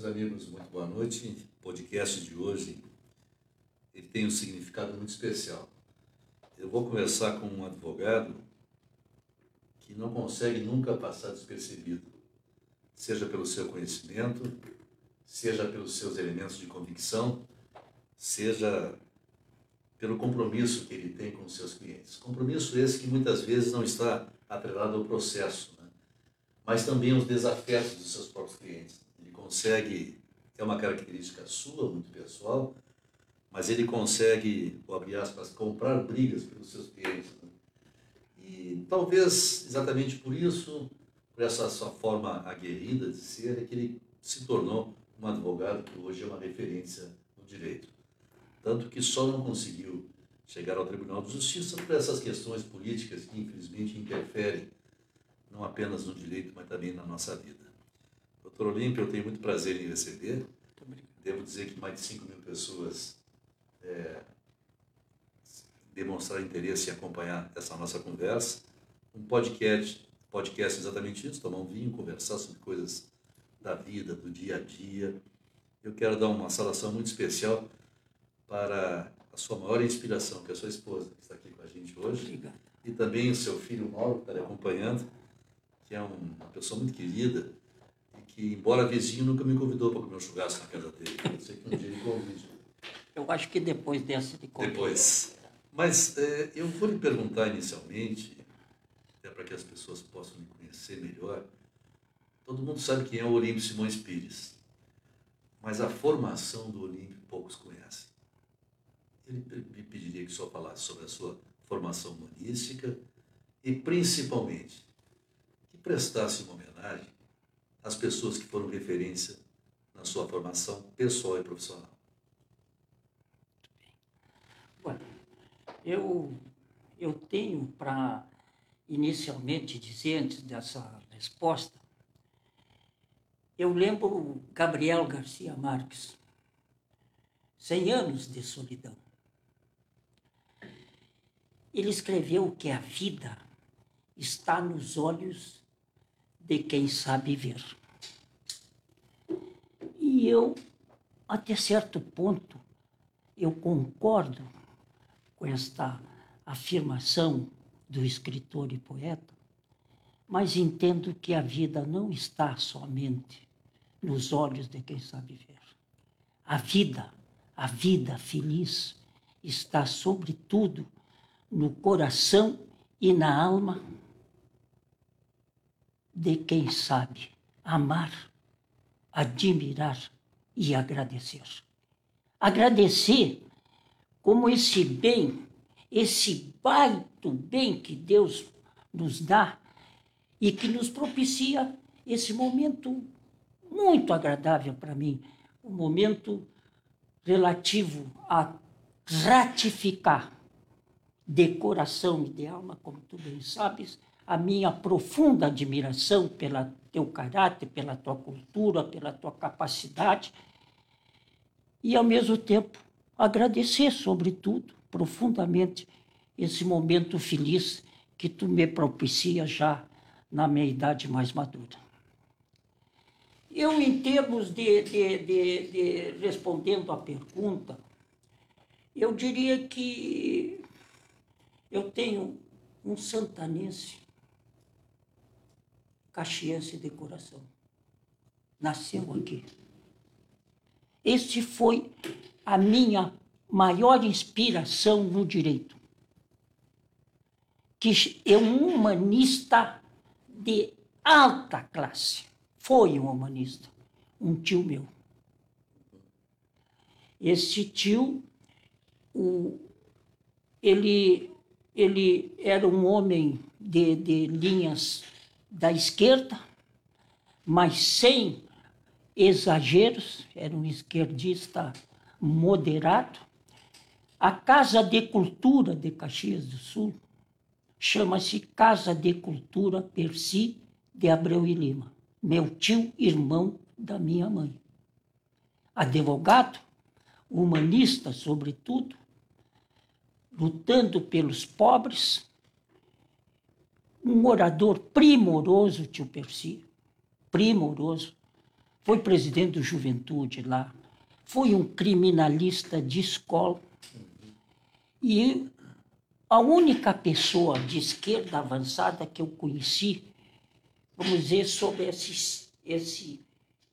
Meus amigos, muito boa noite. O podcast de hoje ele tem um significado muito especial. Eu vou conversar com um advogado que não consegue nunca passar despercebido, seja pelo seu conhecimento, seja pelos seus elementos de convicção, seja pelo compromisso que ele tem com os seus clientes. Compromisso esse que muitas vezes não está atrelado ao processo, né? mas também aos desafetos dos seus próprios clientes. Consegue, é uma característica sua, muito pessoal, mas ele consegue, abrir aspas, comprar brigas pelos seus clientes. Né? E talvez exatamente por isso, por essa sua forma aguerrida de ser, é que ele se tornou um advogado que hoje é uma referência no direito. Tanto que só não conseguiu chegar ao Tribunal de Justiça por essas questões políticas que, infelizmente, interferem não apenas no direito, mas também na nossa vida. Doutor Olímpio, eu tenho muito prazer em receber. Devo dizer que mais de 5 mil pessoas é, demonstraram interesse em acompanhar essa nossa conversa. Um podcast, podcast exatamente isso, tomar um vinho, conversar sobre coisas da vida, do dia a dia. Eu quero dar uma saudação muito especial para a sua maior inspiração, que é a sua esposa, que está aqui com a gente hoje. Obrigada. E também o seu filho Mauro, que está lhe acompanhando, que é uma pessoa muito querida que, embora vizinho, nunca me convidou para comer um churrasco na casa dele. Eu sei que um dia ele convide. Eu acho que depois dessa de convite. Depois. Mas é, eu vou lhe perguntar inicialmente, até para que as pessoas possam me conhecer melhor. Todo mundo sabe quem é o Olímpio Simões Pires, mas a formação do Olímpio poucos conhecem. Ele me pediria que senhor falasse sobre a sua formação humanística e, principalmente, que prestasse uma homenagem às pessoas que foram referência na sua formação pessoal e profissional. Bueno, eu, eu tenho para inicialmente dizer, antes dessa resposta, eu lembro Gabriel Garcia Marques, 100 anos de solidão. Ele escreveu que a vida está nos olhos de quem sabe ver. E eu, até certo ponto, eu concordo com esta afirmação do escritor e poeta, mas entendo que a vida não está somente nos olhos de quem sabe ver. A vida, a vida feliz, está sobretudo no coração e na alma de quem sabe amar, admirar e agradecer. Agradecer como esse bem, esse baito bem que Deus nos dá e que nos propicia esse momento muito agradável para mim, um momento relativo a ratificar de coração e de alma, como tu bem sabes, a minha profunda admiração pelo teu caráter, pela tua cultura, pela tua capacidade e, ao mesmo tempo, agradecer, sobretudo, profundamente, esse momento feliz que tu me propicia já na minha idade mais madura. Eu, em termos de, de, de, de respondendo à pergunta, eu diria que eu tenho um santanense, caxiense de coração. Nasceu aqui. Este foi a minha maior inspiração no direito. Que é um humanista de alta classe. Foi um humanista, um tio meu. Esse tio, o, ele, ele era um homem de, de linhas da esquerda, mas sem exageros, era um esquerdista moderado. A Casa de Cultura de Caxias do Sul chama-se Casa de Cultura Percy de Abreu e Lima, meu tio irmão da minha mãe. Advogado, humanista, sobretudo, lutando pelos pobres, um orador primoroso, tio Percy, primoroso, foi presidente do Juventude lá, foi um criminalista de escola. E a única pessoa de esquerda avançada que eu conheci, vamos dizer, sobre esse, esse,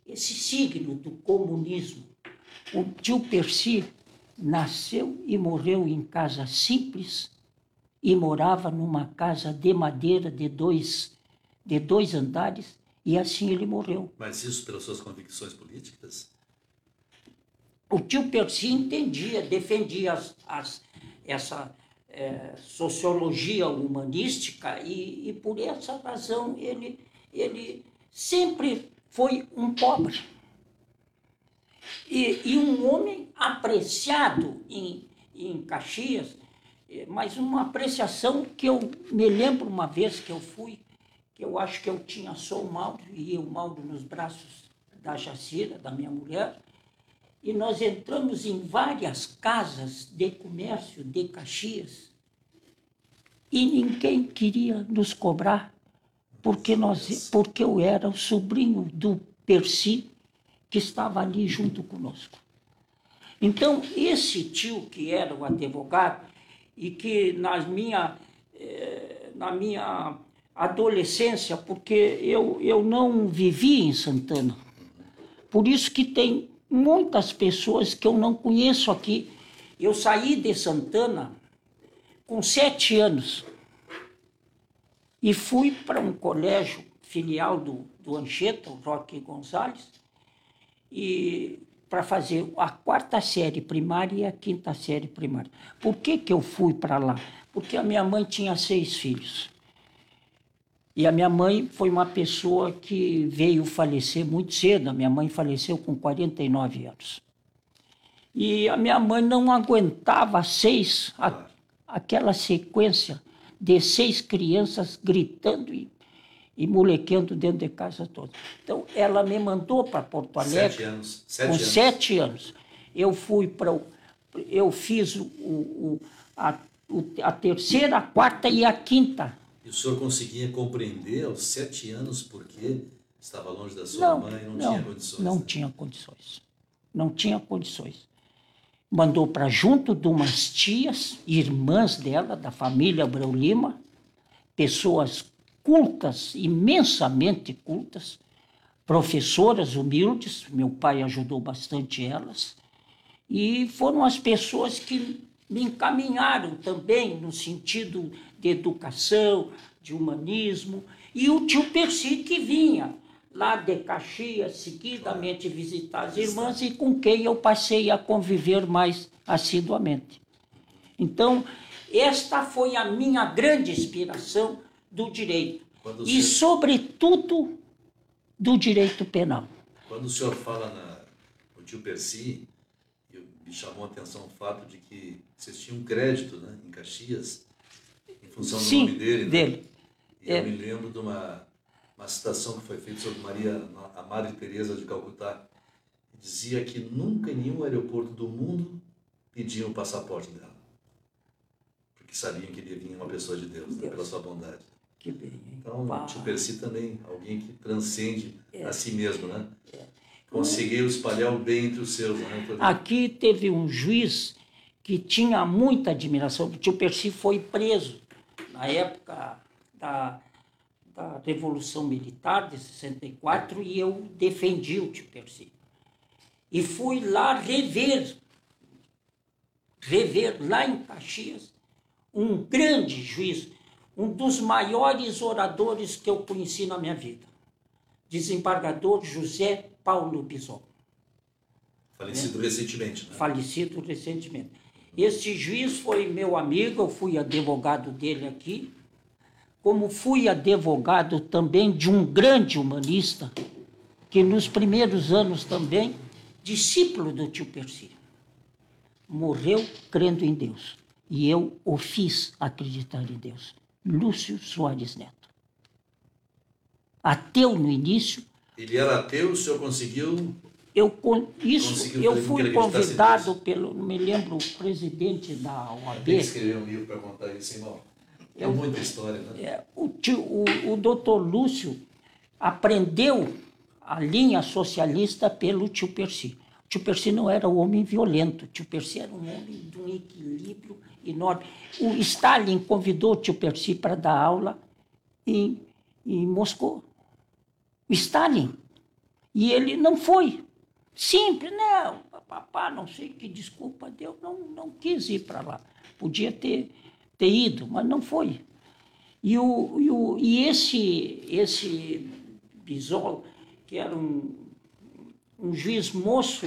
esse signo do comunismo. O tio Percy nasceu e morreu em casa simples e morava numa casa de madeira de dois, de dois andares e assim ele morreu. Mas isso pelas suas convicções políticas? O tio Percy entendia, defendia as, as, essa é, sociologia humanística e, e por essa razão ele, ele sempre foi um pobre. E, e um homem apreciado em, em Caxias, mas uma apreciação que eu me lembro uma vez que eu fui, que eu acho que eu tinha só o Mauro e o Mauro nos braços da Jacira, da minha mulher, e nós entramos em várias casas de comércio de Caxias e ninguém queria nos cobrar porque nós porque eu era o sobrinho do Percy que estava ali junto conosco. Então, esse tio que era o advogado e que na minha, eh, na minha adolescência, porque eu, eu não vivi em Santana, por isso que tem muitas pessoas que eu não conheço aqui. Eu saí de Santana com sete anos. E fui para um colégio filial do, do Anchieta, o Roque Gonzalez, e para fazer a quarta série primária e a quinta série primária. Por que, que eu fui para lá? Porque a minha mãe tinha seis filhos. E a minha mãe foi uma pessoa que veio falecer muito cedo. A minha mãe faleceu com 49 anos. E a minha mãe não aguentava seis, a, aquela sequência de seis crianças gritando e e molequendo dentro de casa toda. Então, ela me mandou para Porto Alegre. Sete anos. Sete com anos. sete anos. Eu fui para. Eu fiz o, o, a, a terceira, a quarta e a quinta. E o senhor conseguia compreender aos sete anos por que estava longe da sua Não, mãe e não, não, tinha condições? não né? tinha condições. Não tinha condições. Mandou para junto de umas tias, irmãs dela, da família Abreu Lima, pessoas cultas, imensamente cultas, professoras humildes, meu pai ajudou bastante elas, e foram as pessoas que me encaminharam também no sentido de educação, de humanismo, e o tio Percy que vinha lá de Caxias, seguidamente visitar as irmãs e com quem eu passei a conviver mais assiduamente. Então, esta foi a minha grande inspiração do direito. Quando E, senhor- sobretudo, do direito penal. Quando o senhor fala na, no tio Percy, eu- me chamou a atenção o fato de que vocês tinham um crédito né, em Caxias, em função do Sim, nome dele. né? dele. E É. eu me lembro de uma, uma citação que foi feita sobre Maria, a Madre Teresa de Calcutá, que dizia que nunca em nenhum aeroporto do mundo pediam o passaporte dela. Porque sabiam que ele vinha uma pessoa de Deus, né, Deus. pela sua bondade. Que bem, hein? Então, o tio Percy também, alguém que transcende É. a si mesmo, né? Conseguiu espalhar o bem entre os seus, né? Aqui teve um juiz que tinha muita admiração. O tio Percy foi preso na época da, da Revolução Militar de 64 e eu defendi o tio Percy. E fui lá rever, rever lá em Caxias, um grande juiz, um dos maiores oradores que eu conheci na minha vida, desembargador José Paulo Bison Falecido recentemente, né? falecido recentemente. Esse juiz foi meu amigo, eu fui advogado dele aqui, como fui advogado também de um grande humanista, que nos primeiros anos também, discípulo do tio Percy, morreu crendo em Deus. E eu o fiz acreditar em Deus. Lúcio Soares Neto. Ateu no início, Ele era ateu, o senhor conseguiu. eu isso Conseguiu eu fui convidado pelo, não me lembro, o presidente da Tem que OAB, escrever um livro para contar isso, irmão. É muita história, né? é, o, tio, o, o doutor Lúcio aprendeu a linha socialista pelo tio Percy. Tio Percy não era um homem violento, tio Percy era um homem de um equilíbrio enorme. O Stalin convidou tio Percy para dar aula em, em Moscou. O Stalin. E ele não foi. Simples, não. Papá, não sei que desculpa deu, não, não quis ir para lá. Podia ter, ter ido, mas não foi. E, o, e, o, e esse, esse Bisol, que era um, um juiz moço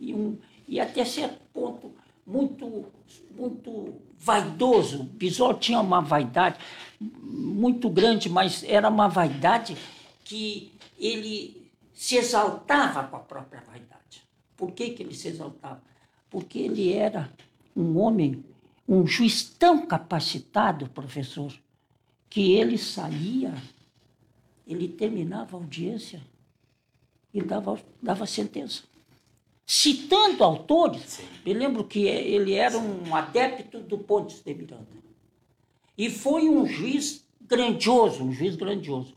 e, um, e até certo ponto muito, muito vaidoso. Bisol tinha uma vaidade muito grande, mas era uma vaidade que ele se exaltava com a própria vaidade. Por que, que ele se exaltava? Porque ele era um homem, um juiz tão capacitado, professor, que ele saía, ele terminava a audiência e dava, dava sentença. Citando autores, Sim. me lembro que ele era um adepto do Pontes de Miranda. E foi um juiz grandioso, um juiz grandioso.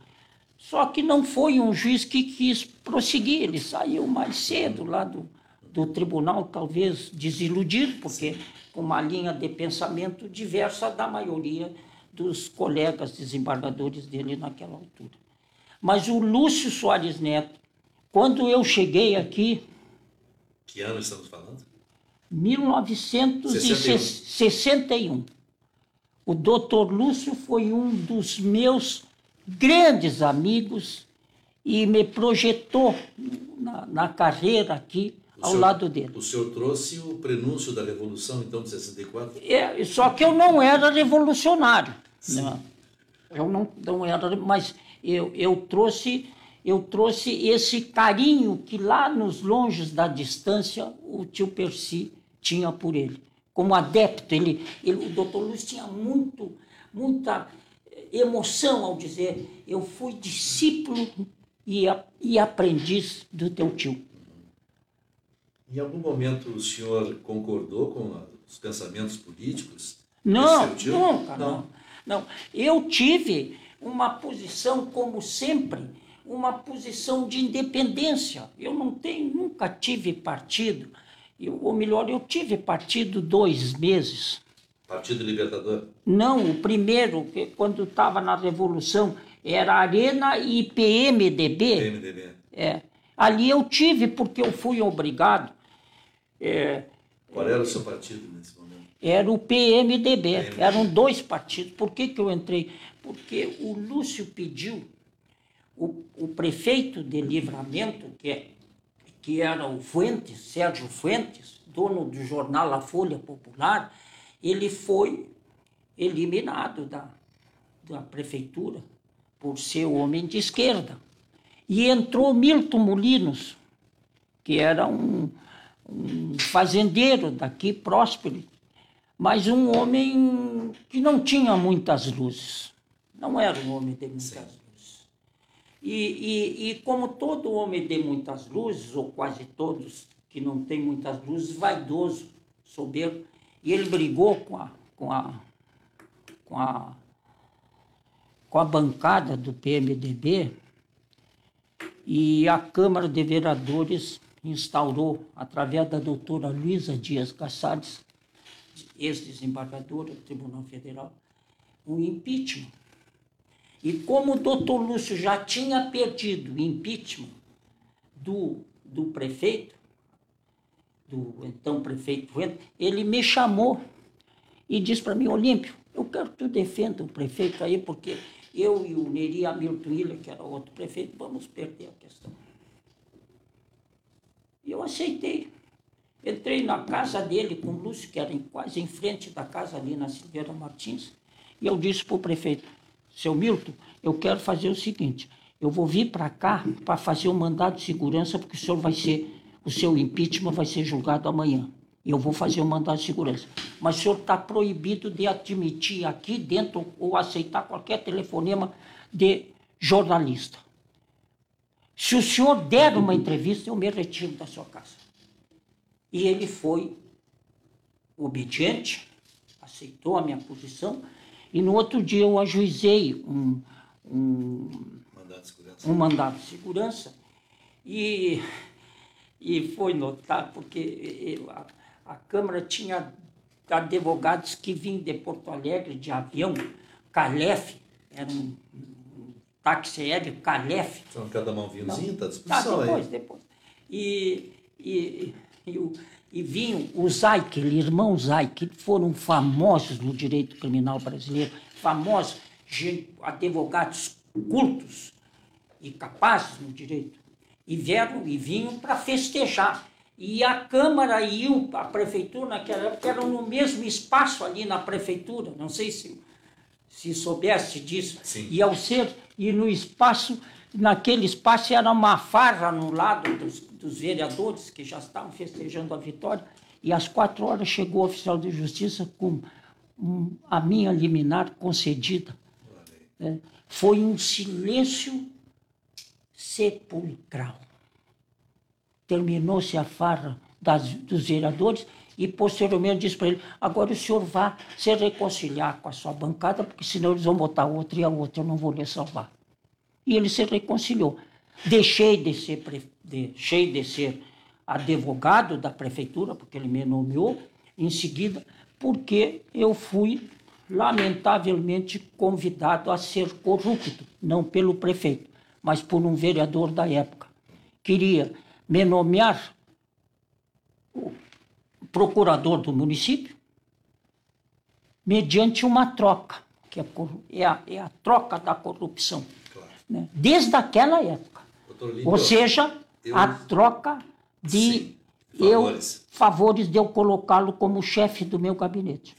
Só que não foi um juiz que quis prosseguir, ele saiu mais cedo lá do, do tribunal, talvez desiludido, porque com uma linha de pensamento diversa da maioria dos colegas desembargadores dele naquela altura. Mas o Lúcio Soares Neto, quando eu cheguei aqui. Que ano estamos falando? 1961. O doutor Lúcio foi um dos meus grandes amigos e me projetou na, na carreira aqui o ao senhor, lado dele. O senhor trouxe o prenúncio da Revolução, então, de 64? É, só que eu não era revolucionário. Não. Eu não, não era, mas eu, eu trouxe eu trouxe esse carinho que lá nos longes da distância o tio Percy tinha por ele. Como adepto, ele, ele, o doutor Luiz tinha muito, muita emoção ao dizer: Eu fui discípulo e, e aprendiz do teu tio. Em algum momento o senhor concordou com os pensamentos políticos? Não, nunca, não. não. Não, eu tive uma posição, como sempre, uma posição de independência. Eu não tenho, nunca tive partido. Eu, ou melhor, eu tive partido dois meses. Partido Libertador? Não, o primeiro, que quando estava na Revolução, era Arena e PMDB. PMDB. É. Ali eu tive, porque eu fui obrigado. É, Qual era o seu partido nesse momento? Era o PMDB. PMDB. Eram dois partidos. Por que, que eu entrei? Porque o Lúcio pediu, o, o prefeito de Livramento, que, é, que era o Fuentes, Sérgio Fuentes, dono do jornal A Folha Popular, ele foi eliminado da, da prefeitura por ser homem de esquerda. E entrou Milton Molinos, que era um, um fazendeiro daqui, próspero, mas um homem que não tinha muitas luzes. Não era um homem de muitas Sim. luzes. E, e, e como todo homem de muitas luzes, ou quase todos que não têm muitas luzes, vaidoso, soberbo, e ele brigou com a, com a, com a, com a bancada do PMDB e a Câmara de Vereadores instaurou, através da doutora Luísa Dias Cassades, ex-desembargadora do Tribunal Federal, um impeachment. E como o doutor Lúcio já tinha perdido o impeachment do, do prefeito, do então prefeito ele me chamou e disse para mim, Olímpio, eu quero que tu defenda o prefeito aí, porque eu e o Neri Hamilton Ilha, que era outro prefeito, vamos perder a questão. E eu aceitei. Entrei na casa dele com o Lúcio, que era quase em frente da casa ali na Silveira Martins, e eu disse para o prefeito, seu Milton, eu quero fazer o seguinte, eu vou vir para cá para fazer um mandado de segurança, porque o senhor vai ser o seu impeachment vai ser julgado amanhã. Eu vou fazer um mandado de segurança. Mas o senhor está proibido de admitir aqui dentro ou aceitar qualquer telefonema de jornalista. Se o senhor der uma entrevista, eu me retiro da sua casa. E ele foi obediente, aceitou a minha posição, e no outro dia eu ajuizei um, um, mandado, de um mandado de segurança E, e foi notar, porque a, a Câmara tinha advogados que vinham de Porto Alegre de avião, Calef, era um, um táxi aéreo, Calef. Então, cada mão vinhozinho, está à disposição tá, depois, aí. depois. E, e, e, o, e vinham os Zaik, irmão Zaik, que foram famosos no direito criminal brasileiro, famosos advogados cultos e capazes no direito, e vieram e vinham para festejar. E a Câmara e a Prefeitura, naquela época, eram no mesmo espaço ali na Prefeitura, não sei se, se soubesse disso. Sim. E ao ser, e no espaço, naquele espaço era uma farra no lado dos, dos vereadores que já estavam festejando a vitória, e às quatro horas chegou o oficial de justiça com a minha liminar concedida. É, foi um silêncio sepulcral. Terminou-se a farra das, dos vereadores e posteriormente disse para ele: agora o senhor vá se reconciliar com a sua bancada, porque senão eles vão botar outra e a outra eu não vou lhe salvar. E ele se reconciliou. Deixei de ser, deixei de ser advogado da prefeitura, porque ele me nomeou, em seguida, porque eu fui lamentavelmente convidado a ser corrupto, não pelo prefeito, mas por um vereador da época. Queria me nomear o procurador do município mediante uma troca, que é, é, a, é a troca da corrupção. Claro. Né? Desde aquela época. Ou seja, eu... a troca de Sim, favores. eu favores de eu colocá-lo como chefe do meu gabinete.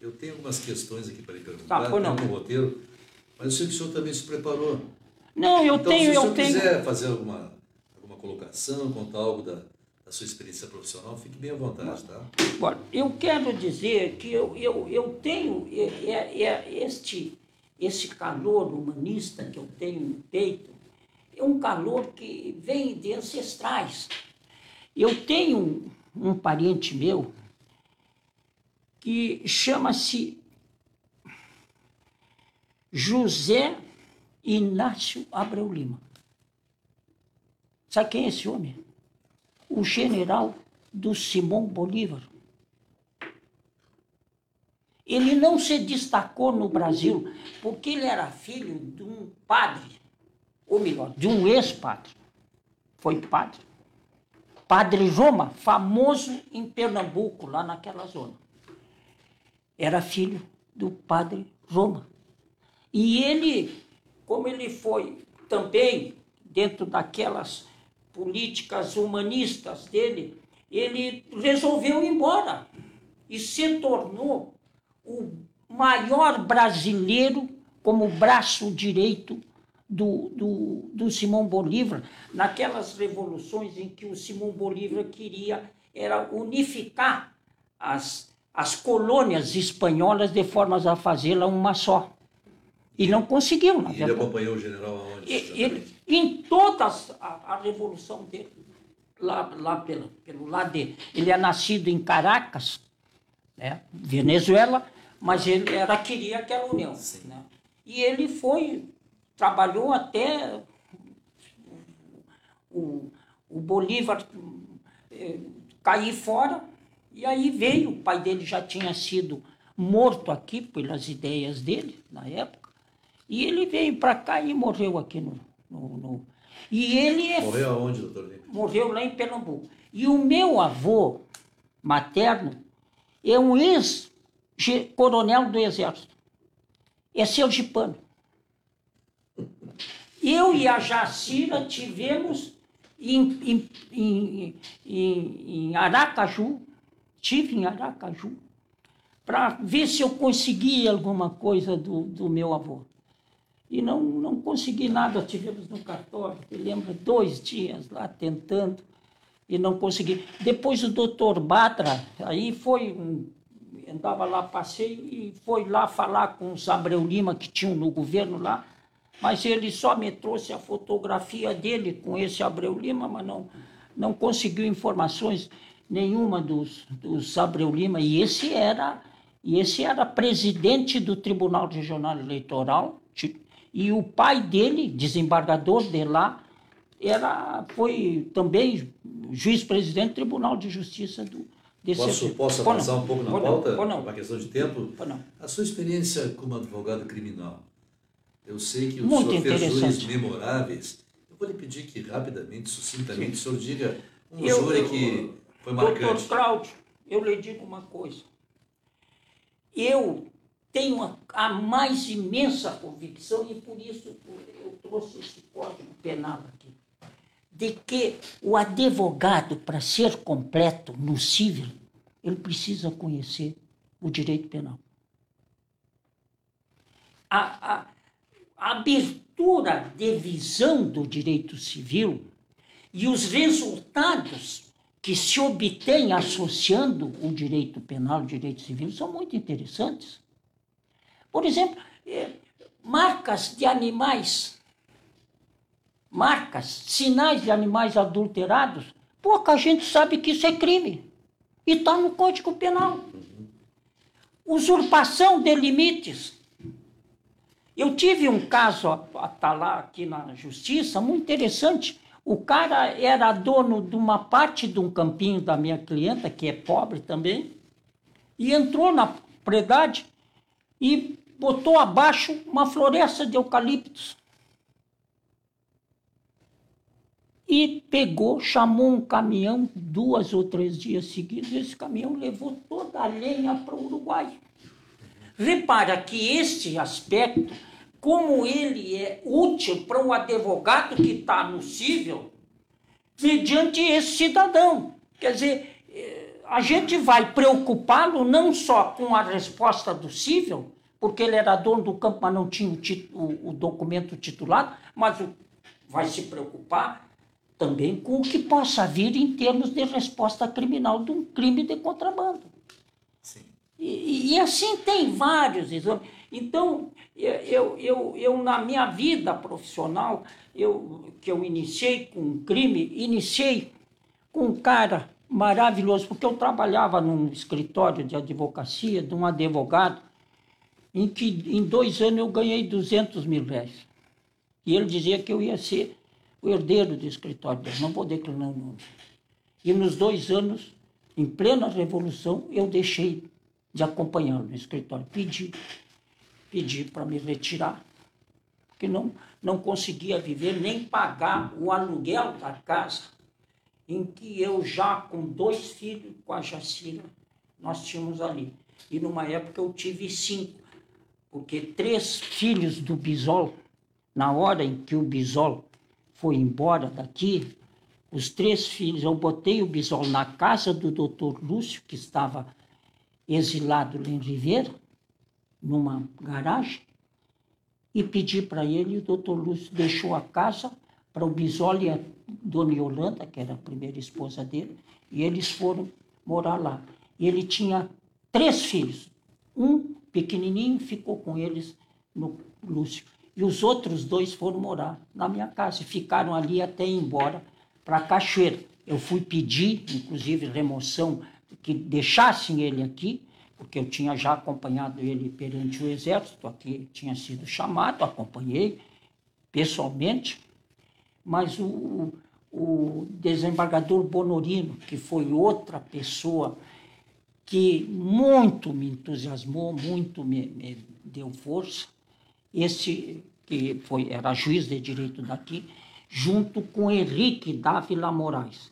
Eu tenho algumas questões aqui para lhe perguntar, tá, não. no roteiro, mas eu sei que o senhor também se preparou. Não, eu então, tenho. Se o senhor quiser fazer alguma, alguma colocação, contar algo da, da sua experiência profissional, fique bem à vontade, tá? Bom, eu quero dizer que eu, eu, eu tenho é, é, é este, esse calor humanista que eu tenho no peito, um calor que vem de ancestrais. Eu tenho um, um parente meu que chama-se José Inácio Abreu Lima. Sabe quem é esse homem? O general do Simão Bolívar. Ele não se destacou no Brasil porque ele era filho de um padre, ou melhor, de um ex-padre. Foi padre. Padre Roma, famoso em Pernambuco, lá naquela zona era filho do padre Roma. E ele, como ele foi também dentro daquelas políticas humanistas dele, ele resolveu ir embora e se tornou o maior brasileiro como braço direito do, do, do Simão Bolívar, naquelas revoluções em que o Simão Bolívar queria era unificar as as colônias espanholas de formas a fazê-la uma só. E não conseguiu, na verdade. Ele acompanhou o general aonde? Ele, em toda a, a, revolução dele, lá, lá pelo, pelo lado dele. Ele é nascido em Caracas, né, Venezuela, mas ele era, queria aquela união. Né? E ele foi, trabalhou até o, o Bolívar eh, cair fora, e aí veio, o pai dele já tinha sido morto aqui pelas ideias dele na época, e ele veio para cá e morreu aqui no, no, no... E ele é... Morreu aonde, doutor Lima? Morreu lá em Pernambuco. E o meu avô materno é um ex-coronel do Exército. É sergipano. Eu e a Jacira tivemos em, em, em, em Aracaju, Estive em Aracaju para ver se eu conseguia alguma coisa do, do meu avô. E não, não consegui nada. Tivemos no cartório, te lembra, dois dias lá tentando e não consegui. Depois o doutor Batra, aí foi um, andava lá, passei e foi lá falar com os Abreu Lima que tinham no governo lá, mas ele só me trouxe a fotografia dele com esse Abreu Lima, mas não, não conseguiu informações nenhuma dos, dos Abreu Lima, e esse era e esse era presidente do Tribunal Regional Eleitoral, e o pai dele, desembargador de lá, era, foi também juiz-presidente do Tribunal de Justiça do, desse Posso, posso avançar um pouco na pauta? Não, Uma questão de tempo? Não. A sua experiência como advogado criminal. Eu sei que o Muito senhor fez júris memoráveis. Eu vou lhe pedir que rapidamente, sucintamente, Sim. o senhor diga um eu, júri que foi marcante. Doutor Cláudio, eu lhe digo uma coisa. Eu tenho a, a mais imensa convicção, e por isso eu trouxe esse código penal aqui, de que o advogado, para ser completo no civil, ele precisa conhecer o direito penal. A, a, a abertura de visão do direito civil e os resultados que se obtêm associando o direito penal e o direito civil são muito interessantes. Por exemplo, eh, marcas de animais, marcas, sinais de animais adulterados, pouca gente sabe que isso é crime. E está no Código Penal. Usurpação de limites. Eu tive um caso, está lá aqui na justiça, muito interessante. O cara era dono de uma parte de um campinho da minha clienta, que é pobre também, e entrou na propriedade e botou abaixo uma floresta de eucaliptos. E pegou, chamou um caminhão duas ou três dias seguidos. Esse caminhão levou toda a lenha para o Uruguai. Repara que este aspecto, como ele é útil para um advogado que está no cível, mediante esse cidadão. Quer dizer, eh, a gente vai preocupá-lo não só com a resposta do cível, porque ele era dono do campo, mas não tinha o, o, o documento titulado, mas o, vai se preocupar também com o que possa vir em termos de resposta criminal de um crime de contrabando. E, e assim tem vários exames. Então, eu, eu, eu, na minha vida profissional, eu, que eu iniciei com crime, iniciei com um cara maravilhoso, porque eu trabalhava num escritório de advocacia de um advogado em que em dois anos eu ganhei 200 mil reais. E ele dizia que eu ia ser o herdeiro do escritório dele, não vou declinar o nome. E nos dois anos, em plena revolução, eu deixei de acompanhá-lo no escritório. Pedi, pedi para me retirar, porque não, não conseguia viver nem pagar o aluguel da casa em que eu já com dois filhos, com a Jacira, nós tínhamos ali. E numa época eu tive cinco porque três filhos do Bisol, na hora em que o Bisol foi embora daqui, os três filhos, eu botei o Bisol na casa do doutor Lúcio, que estava exilado em Ribeira, numa garagem, e pedi para ele, o doutor Lúcio deixou a casa para o Bisol e a dona Yolanda, que era a primeira esposa dele, e eles foram morar lá. Ele tinha três filhos, um pequenininho ficou com eles no Lúcio. E os outros dois foram morar na minha casa e ficaram ali até ir embora para Cachoeira. Eu fui pedir, inclusive, remoção, que deixassem ele aqui, porque eu tinha já acompanhado ele perante o exército, aqui tinha sido chamado, acompanhei pessoalmente, mas o, o desembargador Bonorino, que foi outra pessoa que muito me entusiasmou, muito me, me deu força. Esse que foi era juiz de direito daqui, junto com Henrique Dávila Moraes,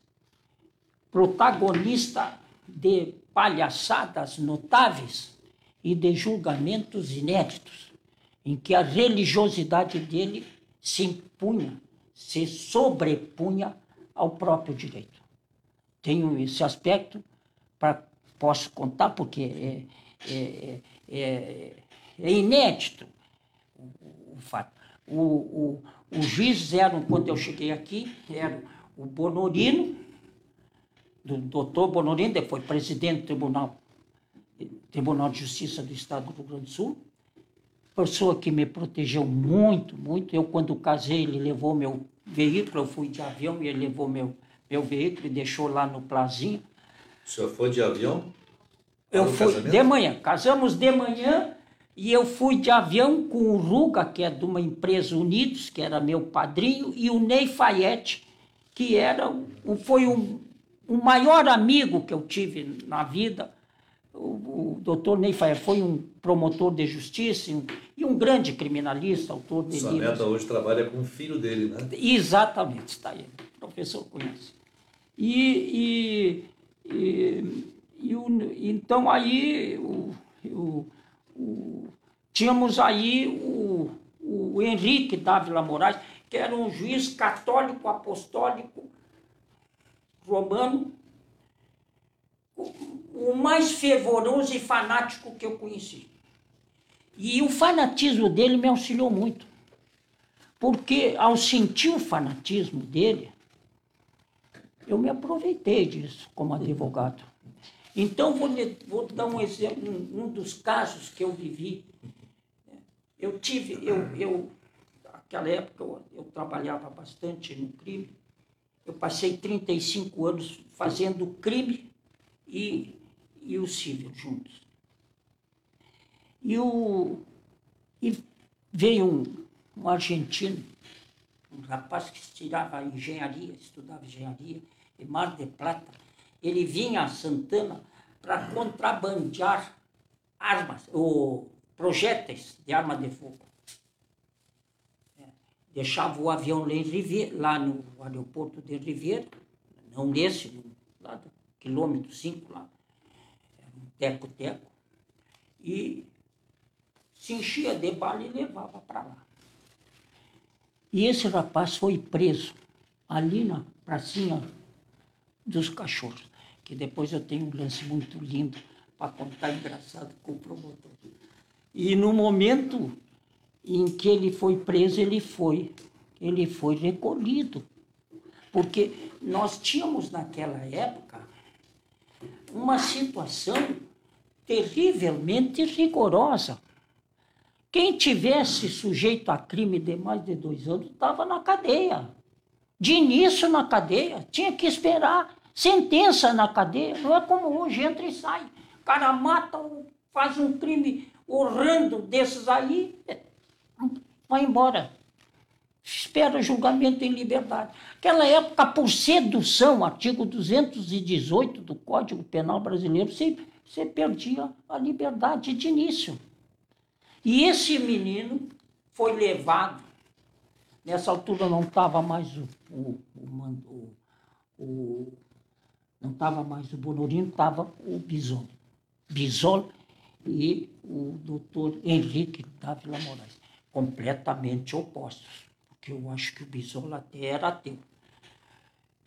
protagonista de palhaçadas notáveis e de julgamentos inéditos, em que a religiosidade dele se impunha, se sobrepunha ao próprio direito. Tenho esse aspecto para posso contar porque é, é, é, é inédito o, o fato. O, o, os juízes eram, quando eu cheguei aqui, eram o Bonorino, do doutor Bonorino, depois presidente do Tribunal, Tribunal de Justiça do Estado do Rio Grande do Sul, pessoa que me protegeu muito, muito. Eu, quando casei, ele levou meu veículo, eu fui de avião e ele levou meu, meu veículo e deixou lá no Plazinho. O senhor foi de avião? Eu fui casamento? de manhã. Casamos de manhã E eu fui de avião com o Ruga, que é de uma empresa Unidos, que era meu padrinho, e o Ney Fayette, que era, foi um, o maior amigo que eu tive na vida. O, o doutor Ney foi um promotor de justiça um, e um grande criminalista, autor de Sua livros. neta hoje trabalha com o filho dele, né? Exatamente, está aí. O professor conhece. E, e, e, e o, então aí o, tínhamos aí o, o Henrique Dávila Moraes, que era um juiz católico apostólico romano, o mais fervoroso e fanático que eu conheci. E o fanatismo dele me auxiliou muito. Porque ao sentir o fanatismo dele, eu me aproveitei disso como advogado. Então, vou, vou dar um exemplo, um, um, dos casos que eu vivi. Eu tive, eu, eu naquela época, eu, eu trabalhava bastante no crime. Eu passei 35 anos fazendo crime e, e o civil juntos. E, o, e veio um, um argentino, um rapaz que tirava engenharia, estudava engenharia, em Mar de Plata. Ele vinha a Santana para contrabandear armas, ou projéteis de arma de fogo. Deixava o avião lá no aeroporto de Riviera, não nesse, lá do quilômetro 5, lá, um teco-teco, e se enchia de bala e levava para lá. E esse rapaz foi preso ali na pracinha dos cachorros, que depois eu tenho um lance muito lindo para contar engraçado com o promotor. E no momento em que ele foi preso, ele foi, ele foi recolhido. Porque nós tínhamos naquela época uma situação terrivelmente rigorosa. Quem tivesse sujeito a crime de mais de dois anos estava na cadeia. De início na cadeia, tinha que esperar sentença na cadeia. Não é como hoje, entra e sai. O cara mata, faz um crime horrendo desses aí, vai embora. Espera julgamento em liberdade. Aquela época, por sedução, artigo 218 do Código Penal Brasileiro, você, você perdia a liberdade de início. E esse menino foi levado. Nessa altura não estava mais o, o, o, o não estava mais o Bonorino, estava o Bisol. Bisol e o doutor Henrique Dávila Moraes. Completamente opostos, porque eu acho que o Bisol até era ateu.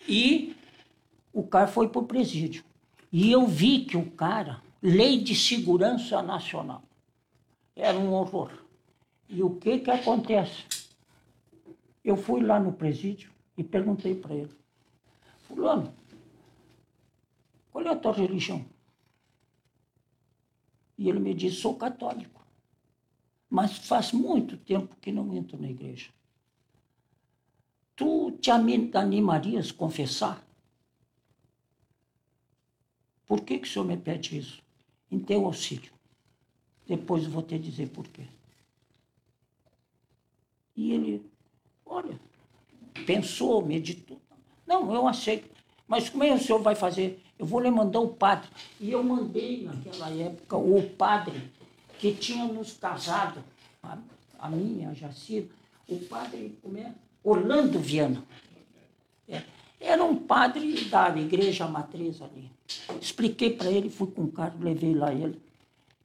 E o cara foi para o presídio. E eu vi que o cara, lei de segurança nacional, era um horror. E o que que acontece? Eu fui lá no presídio e perguntei para ele, fulano, qual é a tua religião? E ele me disse, sou católico. Mas faz muito tempo que não entro na igreja. Tu te animarias a confessar? Por que, que o senhor me pede isso? Em teu auxílio. Depois vou te dizer por quê. E ele, olha, pensou, meditou. Não, eu aceito. Mas como é que o senhor vai fazer? Eu vou lhe mandar o padre. E eu mandei, naquela época, o padre que tinha nos casado, a, a minha, a Jacira, o padre, como é? Orlando Viana. É. Era um padre da igreja matriz ali. Expliquei para ele, fui com o cara, levei lá ele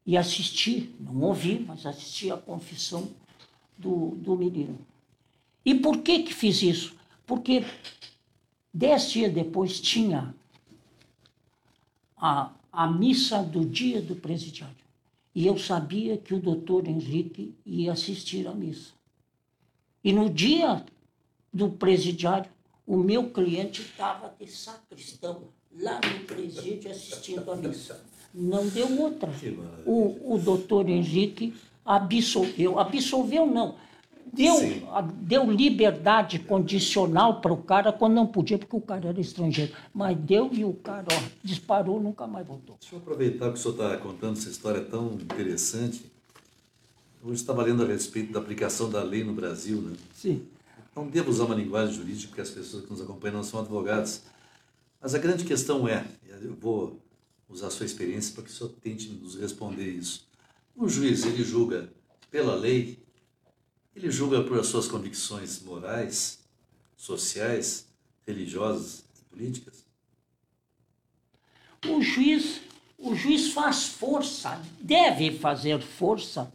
e assisti, não ouvi, mas assisti a confissão do, do menino. E por que que fiz isso? Porque dez dias depois tinha a, a missa do dia do presidiário. E eu sabia que o doutor Henrique ia assistir à missa. E no dia do presidiário, o meu cliente estava de sacristão, lá no presídio, assistindo à missa. Não deu outra. O, o doutor Henrique absolveu. Absolveu, não deu, deu liberdade condicional para o cara quando não podia, porque o cara era estrangeiro. Mas deu e o cara ó, disparou, nunca mais voltou. Deixa eu aproveitar que o senhor está contando essa história tão interessante Hoje estava lendo a respeito da aplicação da lei no Brasil, né? Sim. Não devo usar uma linguagem jurídica, porque as pessoas que nos acompanham não são advogados. Mas a grande questão é, eu vou usar a sua experiência para que o senhor tente nos responder isso. O juiz, ele julga pela lei, ele julga por as suas convicções morais, sociais, religiosas e políticas? O juiz, o juiz faz força, deve fazer força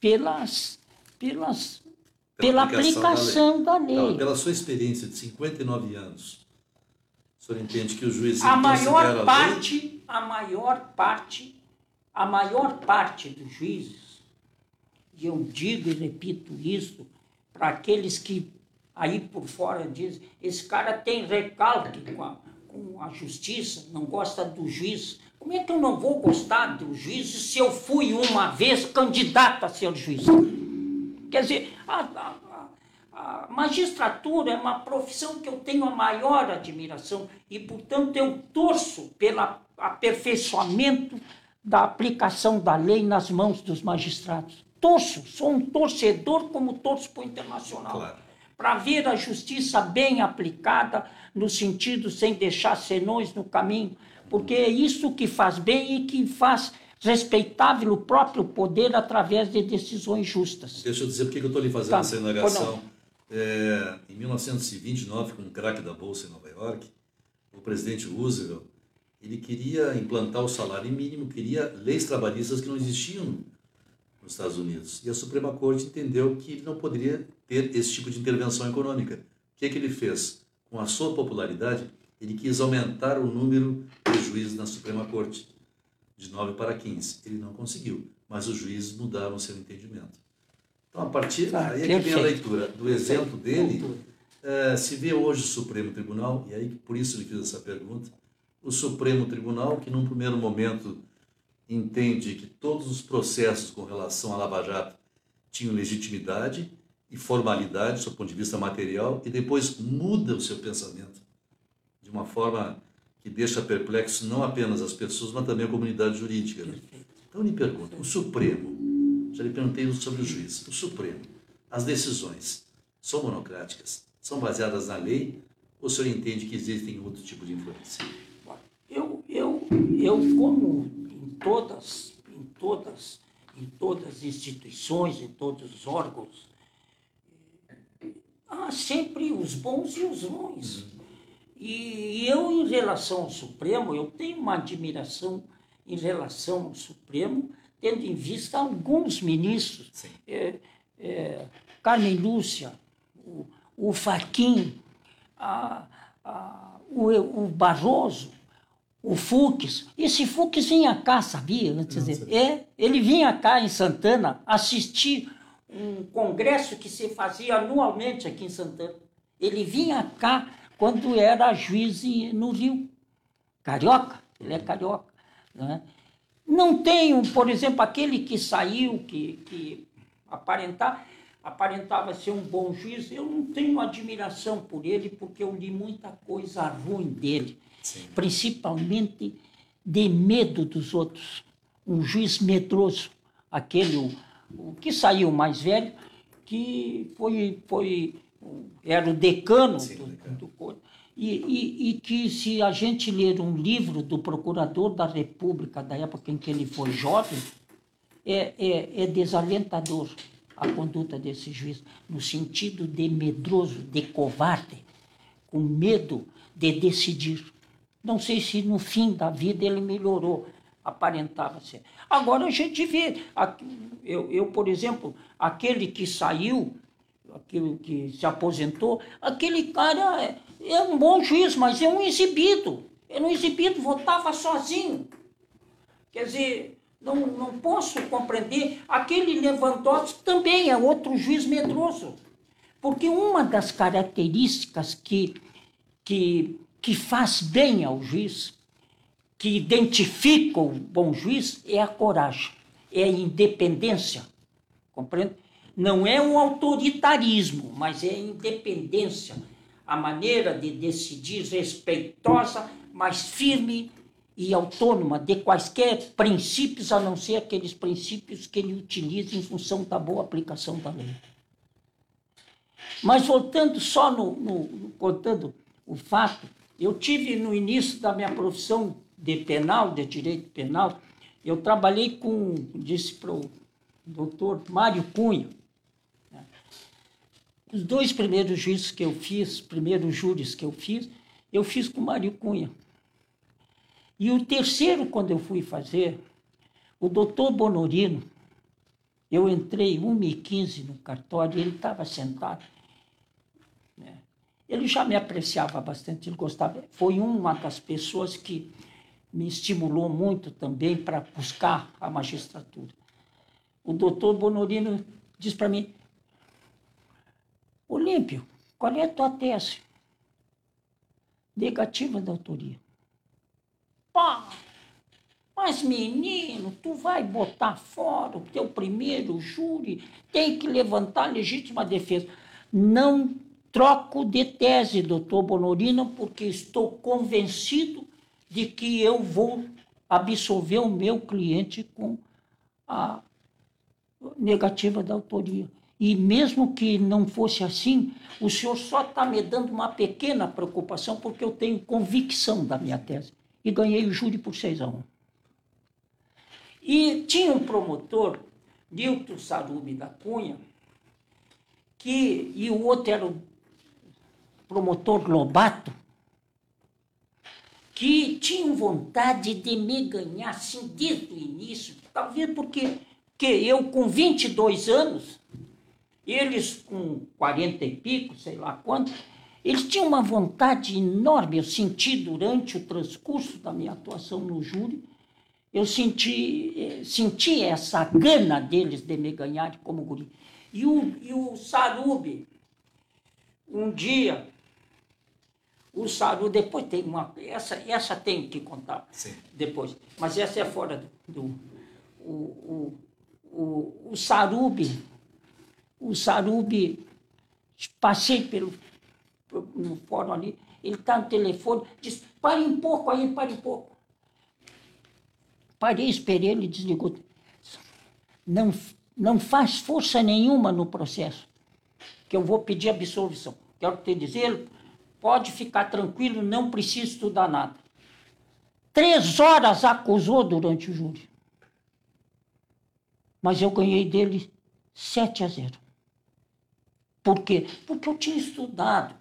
pelas, pelas, pela, pela aplicação, da lei. Da lei. pela sua experiência de 59 anos, o senhor entende que o juiz a maior parte, a, a maior parte, a maior parte dos juízes, e eu digo e repito isso para aqueles que aí por fora dizem, esse cara tem recalque com a, com a justiça, não gosta do juiz. Como é que eu não vou gostar do juiz se eu fui uma vez candidato a ser juiz? Quer dizer, a, a, a magistratura é uma profissão que eu tenho a maior admiração e, portanto, eu torço pelo aperfeiçoamento da aplicação da lei nas mãos dos magistrados. Torço, sou um torcedor como torço para o internacional. Claro para ver a justiça bem aplicada, no sentido sem deixar senões no caminho, porque é isso que faz bem e que faz respeitável o próprio poder através de decisões justas. Deixa eu dizer por que eu estou lhe fazendo tá. essa indagação. É, em 1929, com o craque da Bolsa em Nova York, o presidente Roosevelt ele queria implantar o salário mínimo, queria leis trabalhistas que não existiam nos Estados Unidos. E a Suprema Corte entendeu que ele não poderia ter esse tipo de intervenção econômica. O que, é que ele fez? Com a sua popularidade, ele quis aumentar o número de juízes na Suprema Corte, de 9 para 15. Ele não conseguiu, mas os juízes mudaram seu entendimento. Então, a partir ah, aí é que vem a leitura do exemplo dele, é, se vê hoje o Supremo Tribunal, e aí por isso ele fez essa pergunta, o Supremo Tribunal, que num primeiro momento entende que todos os processos com relação à Lava Jato tinham legitimidade e formalidade do ponto de vista material e depois muda o seu pensamento de uma forma que deixa perplexo não apenas as pessoas, mas também a comunidade jurídica. Né? Então, eu lhe pergunto, o Supremo, já lhe perguntei sobre o juiz, o Supremo, as decisões são monocráticas, são baseadas na lei ou o senhor entende que existem outro tipo de influência? Eu, eu, eu como todas, em todas, em todas as instituições, em todos os órgãos, há sempre os bons e os ruins. E eu, em relação ao Supremo, eu tenho uma admiração em relação ao Supremo, tendo em vista alguns ministros. É, é, Carmen Lúcia, o, o Faquim, a, a, o, o Barroso, o Fux. Esse Fux vinha cá, sabia? Dizer, é, ele vinha cá em Santana assistir um congresso que se fazia anualmente aqui em Santana. Ele vinha cá quando era juiz no Rio. Carioca, ele é carioca. Né? Não tenho, por exemplo, aquele que saiu, que, que aparentar, aparentava ser um bom juiz, eu não tenho admiração por ele, porque eu li muita coisa ruim dele, Sim. principalmente de medo dos outros. Um juiz medroso, aquele o que saiu mais velho, que foi, foi era o decano, Sim, do, decano. do e, e, e, que se a gente ler um livro do procurador da República da época em que ele foi jovem, é, é, é desalentador a conduta desse juiz, no sentido de medroso, de covarde, com medo de decidir. Não sei se no fim da vida ele melhorou, aparentava ser. Agora a gente vê, eu, eu por exemplo, aquele que saiu, aquele que se aposentou, aquele cara é, é um bom juiz, mas é um exibido. É um exibido, votava sozinho. Quer dizer, não, não posso compreender. Aquele Lewandowski também é outro juiz medroso. Porque uma das características que, que, que faz bem ao juiz que identifica o bom juiz é a coragem, é a independência. Compreende? Não é um autoritarismo, mas é a independência, a maneira de decidir respeitosa, mas firme e autônoma de quaisquer princípios, a não ser aqueles princípios que ele utiliza em função da boa aplicação da lei. Mas voltando só no, no contando o fato, eu tive no início da minha profissão de penal, de direito penal, eu trabalhei com, disse para o doutor Mário Cunha, né? os dois primeiros juízes que eu fiz, primeiros júris que eu fiz, eu fiz com Mário Cunha. E o terceiro, quando eu fui fazer, o doutor Bonorino, eu entrei 1h15 no cartório, ele estava sentado. Ele já me apreciava bastante, ele gostava. Foi uma das pessoas que me estimulou muito também para buscar a magistratura. O doutor Bonorino diz para mim, Olímpio, qual é a tua tese? Negativa da autoria. Pá! Mas, menino, tu vai botar fora o teu primeiro júri, tem que levantar legítima defesa. Não troco de tese, doutor Bonorino, porque estou convencido de que eu vou absolver o meu cliente com a negativa da autoria. E mesmo que não fosse assim, o senhor só está me dando uma pequena preocupação, porque eu tenho convicção da minha tese. E ganhei o júri por 6 a 1. E tinha um promotor, Nilton Sarubi da Cunha, que, e o outro era o promotor Lobato, que tinham vontade de me ganhar assim desde o início, talvez porque que eu com 22 anos, eles com 40 e pico, sei lá quanto, eles tinham uma vontade enorme, eu senti durante o transcurso da minha atuação no júri, eu senti, eh, senti essa gana deles de me ganhar como guri. E o, e o Sarube, um dia, o Saru, depois tem uma. Essa, essa tenho que contar Sim. depois. Mas essa é fora do. do o, o, o, o Sarube. O Sarube, passei pelo, no fórum ali, ele está no telefone, diz, pare um pouco aí, pare um pouco. Parei, esperei, ele desligou. Não, não faz força nenhuma no processo, que eu vou pedir absolvição. Quero te dizer, Pode ficar tranquilo, não precisa estudar nada. Três horas acusou durante o júri. Mas eu ganhei dele 7 a 0. Por quê? Porque eu tinha estudado.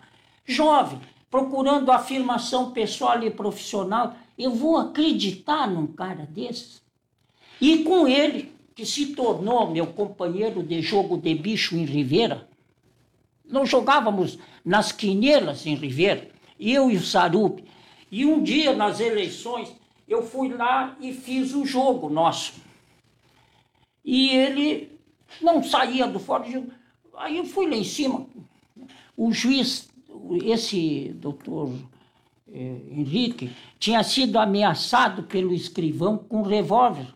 Jovem, procurando afirmação pessoal e profissional, eu vou acreditar num cara desses? E com ele, que se tornou meu companheiro de jogo de bicho em Ribeira, nós jogávamos nas quinelas em Ribeira, eu e o Sarup. E um dia, nas eleições, eu fui lá e fiz o jogo nosso. E ele não saía do fórum. Aí eu fui lá em cima. O juiz, esse doutor eh, Henrique, tinha sido ameaçado pelo escrivão com revólver.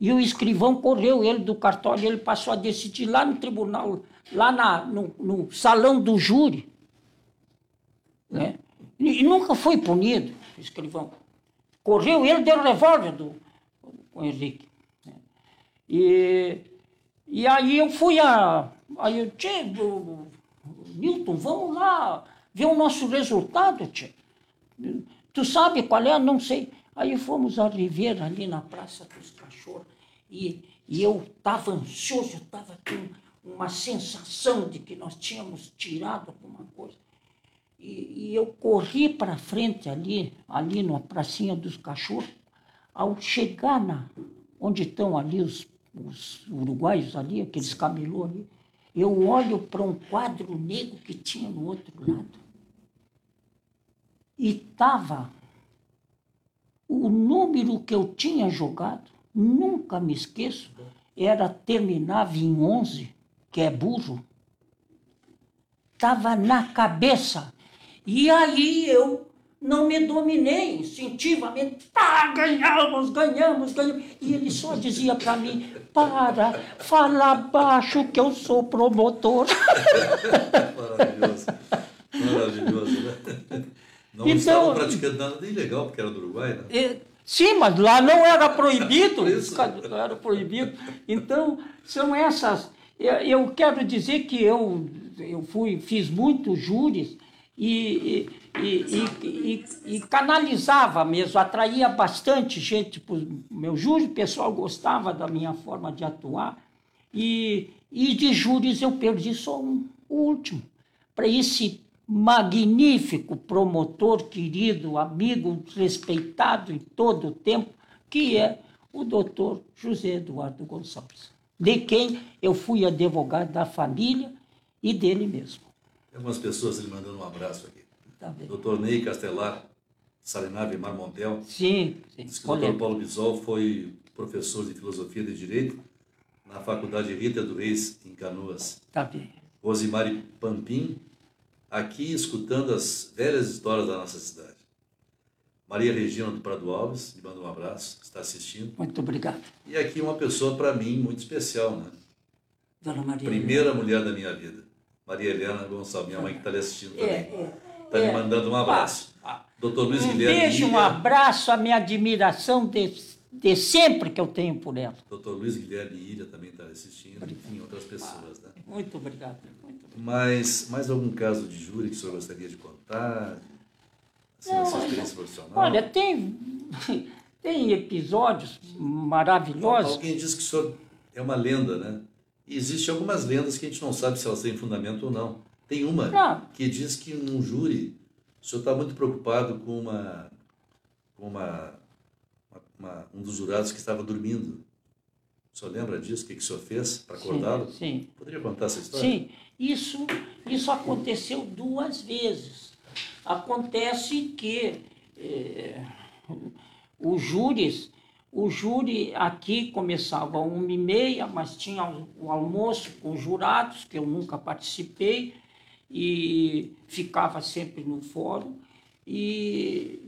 E o escrivão correu ele do cartório, ele passou a decidir lá no tribunal lá na, no, no salão do júri. Né? E, nunca foi punido, escrivão. Correu, ele deu revólver do, com o Henrique. Né? E, e aí eu fui a. Aí eu, tchê, Milton, vamos lá ver o nosso resultado, tchê. Tu sabe qual é? Não sei. Aí fomos a Ribeira, ali na Praça dos Cachorros, e, e eu estava ansioso, eu estava com uma sensação de que nós tínhamos tirado alguma coisa. E, e eu corri para frente ali, ali na pracinha dos cachorros. Ao chegar na, onde estão ali os, os uruguaios ali, aqueles camelô ali, eu olho para um quadro negro que tinha no outro lado. E estava o número que eu tinha jogado, nunca me esqueço, era terminava em 11 que é burro, estava na cabeça. E aí eu não me dominei instintivamente. Tá, ganhamos, ganhamos, ganhamos. E ele só dizia para mim: para, fala baixo que eu sou promotor. Maravilhoso. Maravilhoso, né? Não então, estavam praticando nada de ilegal, porque era do Uruguai, né? Sim, mas lá não era proibido. não era proibido. Então, são essas. Eu quero dizer que eu, eu fui, fiz muitos júris e, e, e, e, canalizava mesmo, atraía bastante gente para o meu júri, o pessoal gostava da minha forma de atuar. E, e de júris eu perdi só um, o último, para esse magnífico promotor, querido, amigo, respeitado em todo o tempo, que é o doutor José Eduardo Gonçalves de quem eu fui advogado da família e dele mesmo. Tem algumas pessoas lhe mandando um abraço aqui. Tá Doutor Ney Castelar, Salinave Marmontel. Sim, sim. Diz que o doutor Paulo Bisol foi professor de filosofia de direito na Faculdade Rita do Reis, em Canoas. Tá bem. Rosimari Pampim, aqui escutando as velhas histórias da nossa cidade. Maria Regina do Prado Alves, lhe manda um abraço, está assistindo. Muito obrigado. E aqui uma pessoa para mim muito especial, né? Dona Maria. Primeira mulher da minha vida. Maria Helena Gonçalves, minha mãe que está lhe assistindo também. Está é, é, lhe é. mandando um abraço. Ah, ah. Doutor Luiz um Guilherme. Beijo, um abraço, a minha admiração de, de sempre que eu tenho por ela. Doutor Luiz Guilherme Ilha também está assistindo, obrigado. enfim, outras pessoas. Ah, né? Muito obrigado. Muito obrigado. Mas mais algum caso de júri que o senhor gostaria de contar? Assim, experiência profissional? Olha, tem, tem episódios maravilhosos. Alguém diz que o senhor é uma lenda, né? E existem algumas lendas que a gente não sabe se elas têm fundamento ou não. Tem uma não. que diz que num júri o senhor está muito preocupado com uma, com uma, uma, um dos jurados que estava dormindo. O senhor lembra disso? O que, que o senhor fez para acordá-lo? Sim, sim. Poderia contar essa história? Sim, isso, isso aconteceu duas vezes. Acontece que é, os júris, o júri aqui começava uma e meia, mas tinha o almoço com os jurados, que eu nunca participei, e ficava sempre no fórum. E,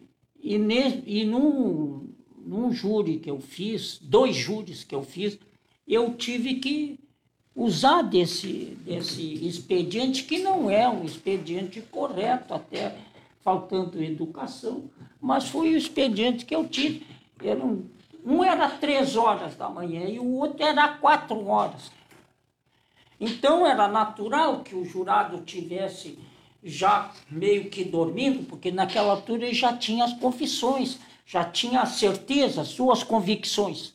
e, ne, e num, num júri que eu fiz, dois júris que eu fiz, eu tive que usar desse, desse expediente, que não é um expediente correto até faltando educação, mas foi o expediente que eu tive. Era um, um era três horas da manhã e o outro era quatro horas. Então era natural que o jurado tivesse já meio que dormindo, porque naquela altura ele já tinha as confissões, já tinha a certeza, suas convicções.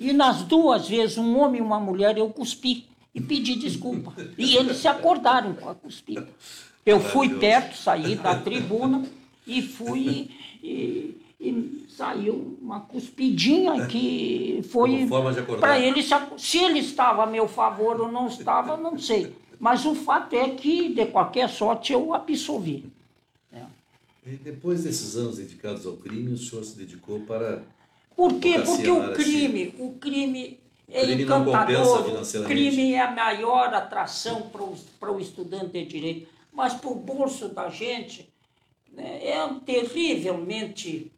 E nas duas vezes, um homem e uma mulher, eu cuspi e pedi desculpa. E eles se acordaram com a cuspida. Eu fui perto, saí da tribuna e fui e, e saiu uma cuspidinha que foi para ele se, se ele estava a meu favor ou não estava, não sei. Mas o fato é que de qualquer sorte eu absolvi. É. E depois desses anos dedicados ao crime, o senhor se dedicou para por quê? Porque o crime, o crime é crime encantador, o crime é a maior atração para o estudante de direito mas para o bolso da gente né, é terrivelmente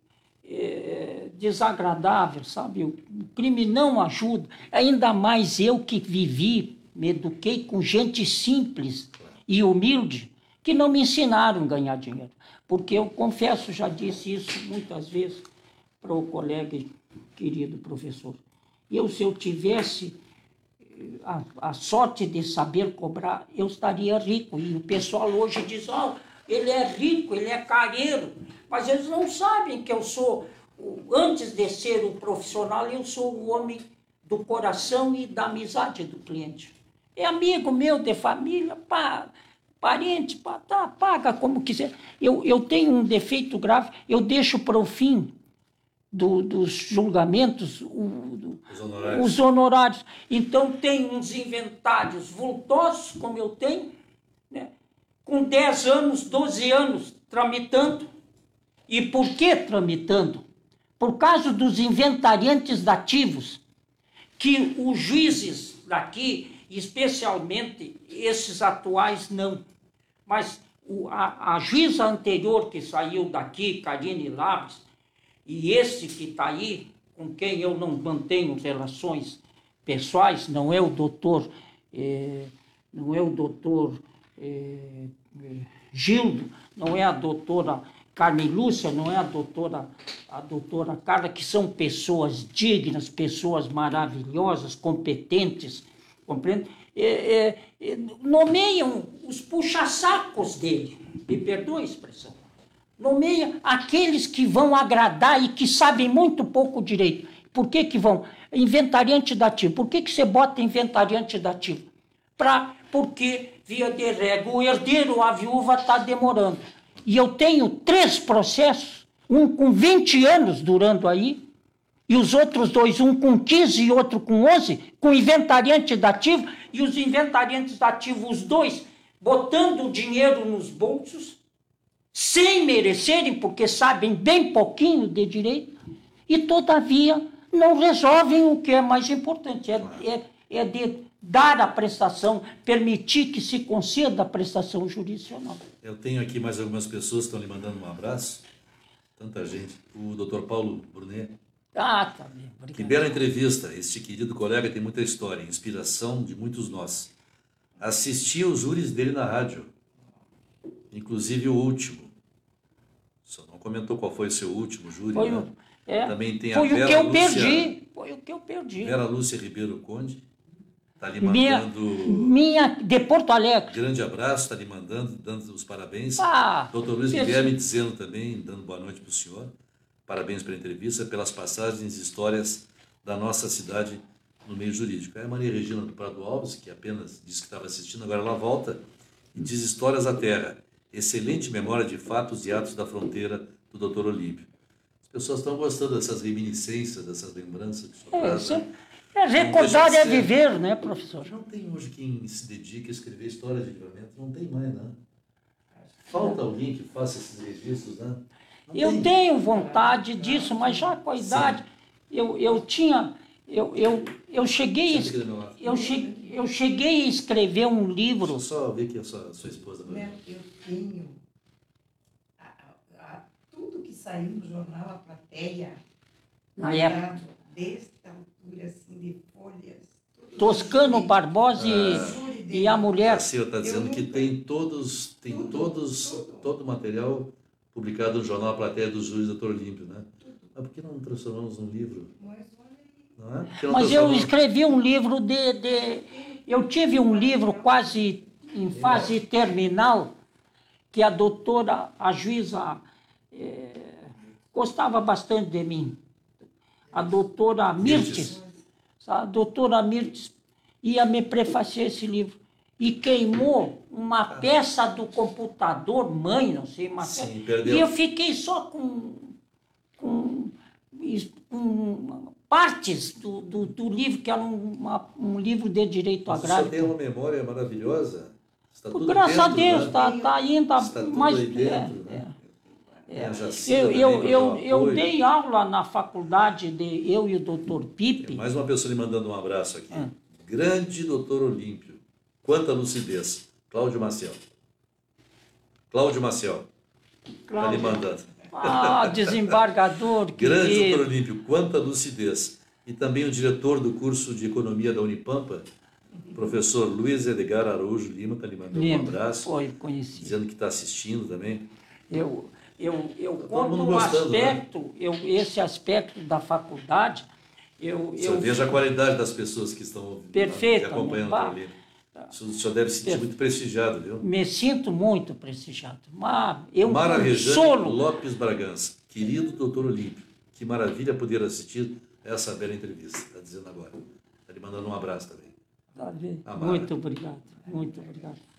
é, desagradável, sabe? O crime não ajuda. Ainda mais eu que vivi, me eduquei com gente simples e humilde, que não me ensinaram a ganhar dinheiro. Porque eu confesso, já disse isso muitas vezes para o colega querido professor. Eu, se eu tivesse a, a, sorte de saber cobrar, eu estaria rico. E o pessoal hoje diz, oh, ele é rico, ele é careiro. Mas eles não sabem que eu sou, antes de ser o profissional, eu sou o homem do coração e da amizade do cliente. É amigo meu de família, pá, parente, pá, tá, paga como quiser. Eu, eu tenho um defeito grave, eu deixo para o fim do, dos julgamentos, o, os, honorários. os, honorários. Então, tem uns inventários vultosos, como eu tenho, né? com 10 anos, 12 anos tramitando. E por que tramitando? Por causa dos inventariantes dativos, que os juízes daqui, especialmente esses atuais, não. Mas o, a, a juíza anterior que saiu daqui, Karine Labres, e esse que está aí, com quem eu não mantenho relações pessoais, não é o doutor, é, não é o doutor é, Gildo, não é a doutora Carmen Lúcia, não é a doutora a doutora Carla, que são pessoas dignas, pessoas maravilhosas, competentes, compreende? É, é, nomeiam os puxa-sacos dele, me perdoa a expressão. Nomeia aqueles que vão agradar e que sabem muito pouco direito. Por que, que vão? Inventariante dativo. Por que, que você bota inventariante dativo? Pra, porque, via de regra, o herdeiro, a viúva, está demorando. E eu tenho três processos, um com 20 anos durando aí, e os outros dois, um com 15 e outro com 11, com inventariante dativo, e os inventariantes dativos, os dois, botando dinheiro nos bolsos, sem merecerem, porque sabem bem pouquinho de direito, e todavia não resolvem o que é mais importante, é, é, é de dar a prestação, permitir que se conceda a prestação jurisdicional. Eu tenho aqui mais algumas pessoas que estão lhe mandando um abraço, tanta gente. O doutor Paulo Brunet. Ah, tá bem. Obrigado. Que bela entrevista. Este querido colega tem muita história, inspiração de muitos nós. Assisti os júris dele na rádio, inclusive o último. Comentou qual foi o seu último júri, Foi, né? o, é, Também tem a foi o Vera que eu Lúcia- perdi. Foi o que eu perdi. Vera Lúcia Ribeiro Conde. Está lhe Minha, mandando minha de Porto Alegre. grande abraço, está lhe mandando, dando os parabéns. Ah, Doutor Luiz Guilherme dizendo também, dando boa noite para o senhor. Parabéns pela entrevista, pelas passagens e histórias da nossa cidade no meio jurídico. É a Maria Regina do Prado Alves, que apenas disse que estava assistindo, agora ela volta e diz Histórias da Terra. Excelente memória de fatos e atos da fronteira do doutor Olímpio. As pessoas estão gostando dessas reminiscências, dessas lembranças que o senhor É, isso né? é, recordar deixa é viver, né, professor? Não tem hoje quem se dedique a escrever histórias de livramento, não tem mais, né? Falta alguém que faça esses registros, né? Não Eu tem. tenho vontade disso, mas já com a idade, eu, eu tinha. Eu, eu, eu, cheguei, a eu, che, eu cheguei a escrever um Deixa livro. eu só ver aqui a sua, sua esposa. Né, Eu tenho a- a- a- tudo que saiu no jornal A Plateia, Na época. desta altura, assim, de folhas. Toscano júri, Barbosa e, e a mulher. A senhora está dizendo que tem todos, tem Tudo, todos, tudo. todo o material publicado no jornal A Plateia dos Juiz Doutor Olímpio, né? Mas por que não transformamos num livro? Mas olha aí, Não é? Mas eu escrevi um livro de, de. Eu tive um livro quase em fase terminal, que a doutora, a juíza, eh, gostava bastante de mim. A doutora Mirtes. A doutora Mirtes ia me prefaciar esse livro. E queimou uma peça do computador, mãe, não sei, uma Sim, perdeu. E eu fiquei só com, com, com partes do, do, do livro, que era um, uma- um livro de direito Mas agrário. tem uma memória maravilhosa. Está tudo Graças a dentro, Deus, né? está tá ainda Está tudo mais. aí é, dentro, é. né? É, Jacinta Eu, eu, eu, eu dei aula na faculdade, de, eu e o doutor Pipe. Mais uma pessoa lhe mandando um abraço aqui. Ah. Grande doutor Olímpio. Quanta lucidez. Cláudio Maciel. Cláudio Maciel. Está lhe mandando. Ah, desembargador, Grande doutor. Olímpio, quanta lucidez. E também o diretor do curso de Economia da Unipampa, professor Luiz Edgar Araújo Lima, está lhe mandando um Lembro, abraço, foi conhecido. dizendo que está assistindo também. Eu, eu, eu conto um gostando, né? aspecto, eu, esse aspecto da faculdade, eu, eu veja a qualidade das pessoas que estão ouvindo, Perfeito, que acompanhando o Olímpio. O senhor deve se sentir muito prestigiado, viu? me sinto muito prestigiado. Mas eu. Lopes Bragança. Querido doutor Olímpio, que maravilha poder assistir essa bela entrevista. Está dizendo agora. Está lhe mandando um abraço também. Tá. Muito obrigado, muito obrigado.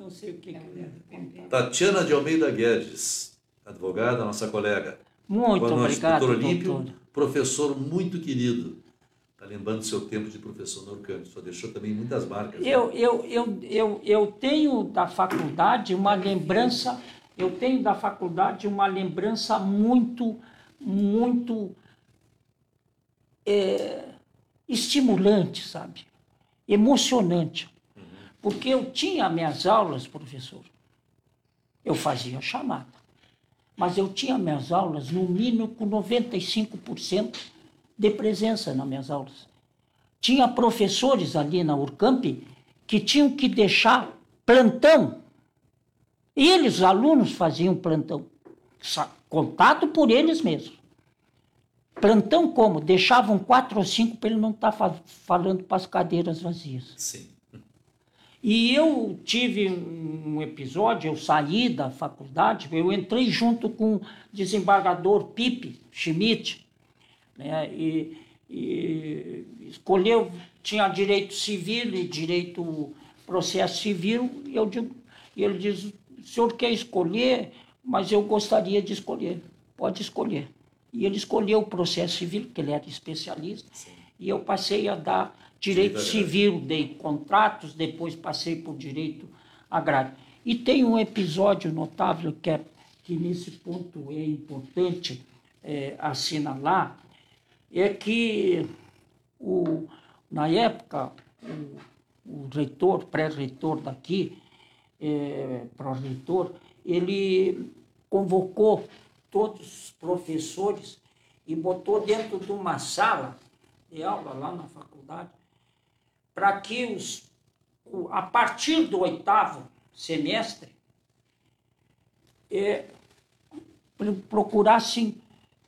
Não sei o que, que eu devo contar. Tatiana de Almeida Guedes, advogada, nossa colega. Muito Boa noite, obrigado, doutor Olímpio, doutor. professor muito querido. Está lembrando seu tempo de professor no Orcâmbio. Só deixou também muitas marcas. né? Eu, eu, eu, eu, eu tenho da faculdade uma lembrança, eu tenho da faculdade uma lembrança muito, muito é, estimulante, sabe? Emocionante. Porque eu tinha minhas aulas, professor, eu fazia chamada, mas eu tinha minhas aulas no mínimo com 95% de presença nas minhas aulas. Tinha professores ali na Urcamp que tinham que deixar plantão. Eles, os alunos, faziam plantão. contado por eles mesmos. Plantão como? Deixavam quatro ou cinco para ele não estar tá falando para as cadeiras vazias. Sim. E eu tive um episódio, eu saí da faculdade, eu entrei junto com o desembargador Pipe Schmidt, né, e, e escolheu, tinha direito civil e direito processo civil, e eu digo, ele diz, o senhor quer escolher, mas eu gostaria de escolher, pode escolher. E ele escolheu o processo civil, porque ele era especialista, Sim. e eu passei a dar direito civil, dei contratos, depois passei por direito agrário. E tem um episódio notável que, é, que nesse ponto é importante é, assinalar, é que o, na época o, o reitor, pré-reitor daqui, é, pró-reitor, ele convocou todos os professores e botou dentro de uma sala de aula lá na faculdade para que os, a partir do oitavo semestre é, procurassem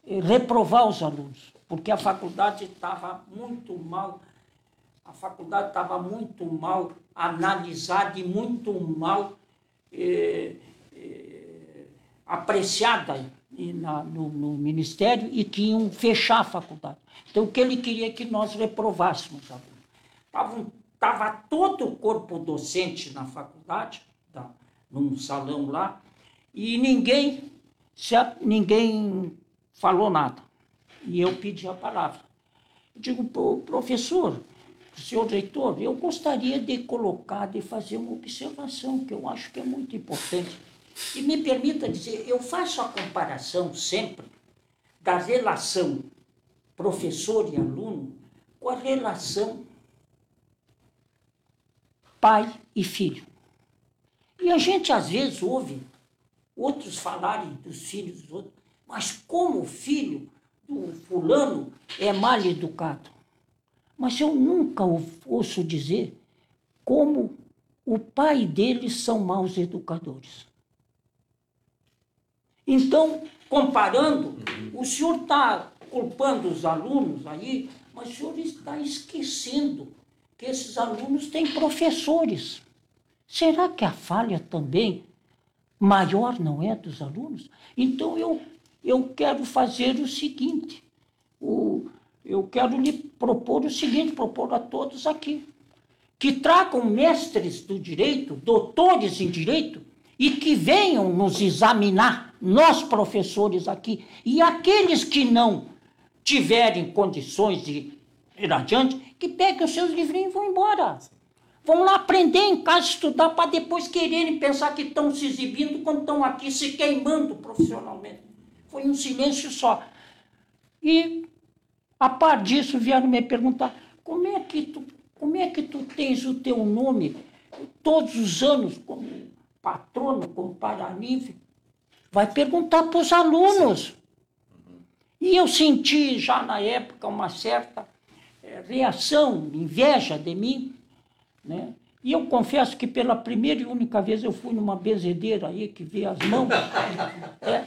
é, reprovar os alunos, porque a faculdade estava muito mal, a faculdade estava muito mal analisada e muito mal é, é, apreciada na, no, no, ministério e iam fechar a faculdade. Então, o que ele queria é que nós reprovássemos. Estava todo o corpo docente na faculdade, tá, num salão lá, e ninguém, ninguém falou nada. E eu pedi a palavra. Eu digo, professor, senhor reitor, eu gostaria de colocar, de fazer uma observação que eu acho que é muito importante. E me permita dizer, eu faço a comparação sempre da relação professor e aluno com a relação pai e filho. E a gente às vezes ouve outros falarem dos filhos dos outros, mas como o filho do fulano é mal educado. Mas eu nunca ouço dizer como o pai deles são maus educadores. Então, comparando, o senhor está culpando os alunos aí, mas o senhor está esquecendo que esses alunos têm professores. Será que a falha também maior não é dos alunos? Então eu, eu quero fazer o seguinte: o, eu quero lhe propor o seguinte, propor a todos aqui, que tragam mestres do direito, doutores em direito, e que venham nos examinar, nós professores aqui, e aqueles que não tiverem condições de ir adiante, que peguem os seus livrinhos e vão embora. Vão lá aprender em casa, estudar, para depois quererem pensar que estão se exibindo quando estão aqui se queimando profissionalmente. Foi um silêncio só. E, a par disso, vieram me perguntar, como é que tu, como é que tu tens o teu nome todos os anos como patrono, como paraninfe? Vai perguntar para os alunos. E eu senti já na época uma certa reação, inveja de mim, né? E eu confesso que pela primeira e única vez eu fui numa benzedeira aí que vê as mãos. é,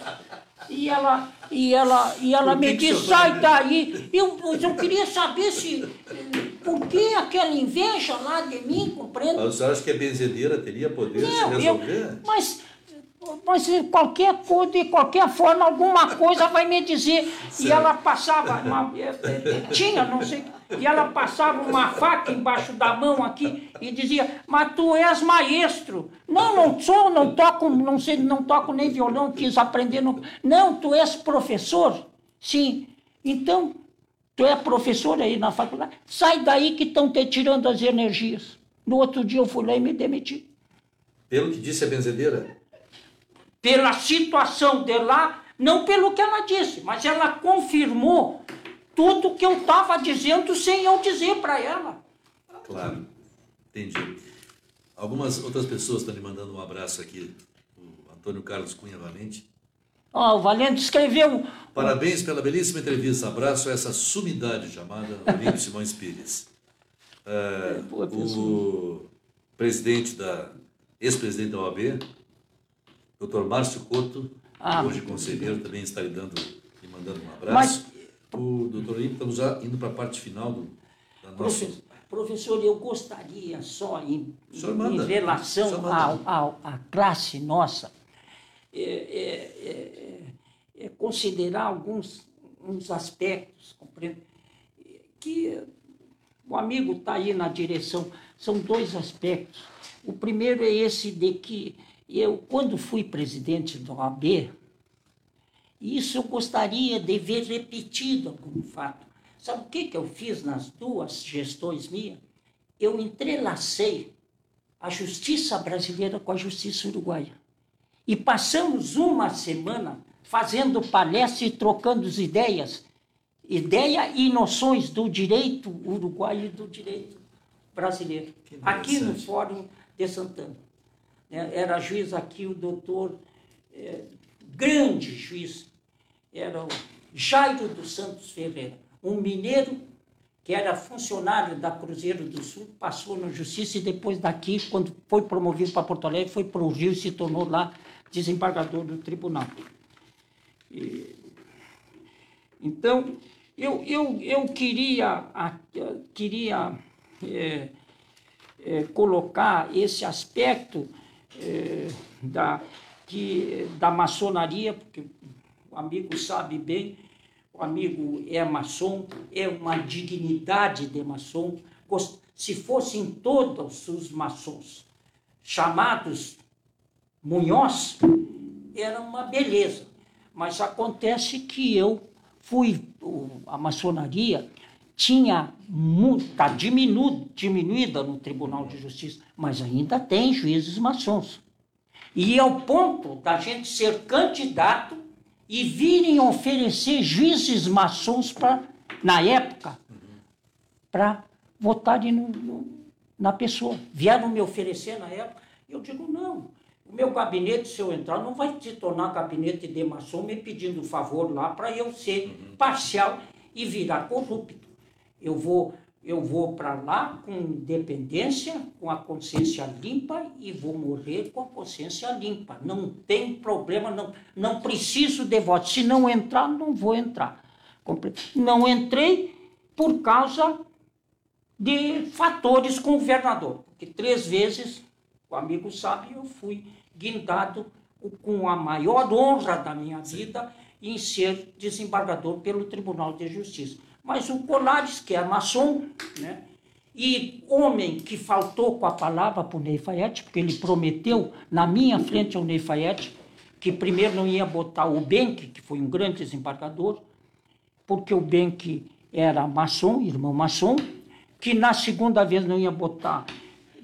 e ela, e ela, e ela me disse, sai daí. Eu, eu queria saber se. Por que aquela inveja lá de mim, compreende? Mas você acha que a benzedeira teria poder Não, de resolver? Eu, mas mas qualquer coisa, de qualquer forma, alguma coisa vai me dizer. Certo. E ela passava, uma, tinha, não sei, e ela passava uma faca embaixo da mão aqui e dizia, mas tu és maestro. Não, não sou, não toco, não sei, não toco nem violão, quis aprender. Não, não tu és professor? Sim. Então, tu é professor aí na faculdade? Sai daí que estão te tirando as energias. No outro dia eu fui lá e me demiti. Pelo que disse a benzedeira? Pela situação de lá, não pelo que ela disse, mas ela confirmou tudo que eu estava dizendo sem eu dizer para ela. Claro, entendi. Algumas outras pessoas estão lhe mandando um abraço aqui. O Antônio Carlos Cunha Valente. Oh, o Valente escreveu. Parabéns pela belíssima entrevista. Abraço a essa sumidade chamada Olímpio Simões Pires. É, o presidente da ex-presidente da OAB, Dr. Márcio Couto, ah, hoje conselheiro, também está lhe dando e mandando um abraço. Mas, o doutor Olímpio, estamos já indo para a parte final do, da nossa... Professor, eu gostaria só, em, em relação à classe nossa, é, é, é, é, considerar alguns uns aspectos, compreende? Que o amigo está aí na direção. São dois aspectos. O primeiro é esse de que eu, quando fui presidente do OAB, isso eu gostaria de ver repetido algum fato. Sabe o que, que eu fiz nas duas gestões minhas? Eu entrelacei a justiça brasileira com a justiça uruguaia. E passamos uma semana fazendo palestra e trocando as ideias, ideia e noções do direito uruguaio e do direito brasileiro. Aqui no Fórum de Santana. É, era juiz aqui o doutor, é, grande juiz, era o Jairo dos Santos Ferreira, um mineiro que era funcionário da Cruzeiro do Sul, passou na justiça e depois daqui, quando foi promovido para Porto Alegre, foi para o Rio e se tornou lá desembargador do tribunal. E, então, eu, eu, eu queria, queria é, é, colocar esse aspecto é, da, que, da maçonaria, porque o amigo sabe bem, o amigo é maçom, é uma dignidade de maçom. Se fossem todos os maçons chamados Munhoz, era uma beleza. Mas acontece que eu fui, a maçonaria tinha está diminu, diminuída no Tribunal de Justiça, mas ainda tem juízes maçons. E é o ponto da gente ser candidato e virem oferecer juízes maçons para, na época, para votarem no, no, na pessoa. Vieram me oferecer na época, eu digo, não, o meu gabinete, se eu entrar, não vai se tornar gabinete de maçom me pedindo favor lá para eu ser uhum. parcial e virar corrupto. Eu vou, eu vou para lá com independência, com a consciência limpa e vou morrer com a consciência limpa. Não tem problema, não, não preciso de voto. Se não entrar, não vou entrar. Não entrei por causa de fatores com o governador, porque três vezes o amigo sabe, eu fui guindado com a maior honra da minha vida em ser desembargador pelo Tribunal de Justiça. Mas o Colares, que é maçom, né? e homem que faltou com a palavra para o Ney porque ele prometeu na minha frente ao Ney Fayette que primeiro não ia botar o Benck, que foi um grande desembargador, porque o Benck era maçom, irmão maçom, que na segunda vez não ia botar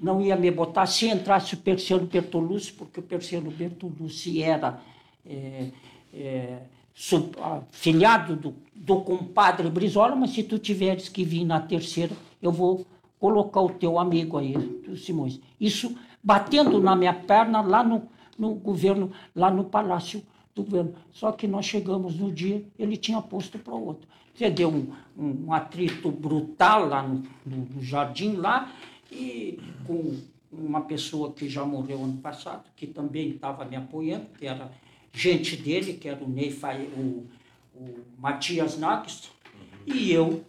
não ia me botar se entrasse o Persiano Bertolucci, porque o Persiano Bertolucci era é, é, sub, filhado do, do compadre Brizola, mas se tu tiveres que vir na terceira, eu vou colocar o teu amigo aí, Simões. Isso batendo na minha perna lá no, no governo, lá no Palácio do Governo. Só que nós chegamos no dia, ele tinha posto para o outro. Você deu um, um, um, atrito brutal lá no, no, no jardim lá, e com uma pessoa que já morreu ano passado, que também estava me apoiando, que era gente dele, que era o, Ney, o, o Matias Nax, uhum. e eu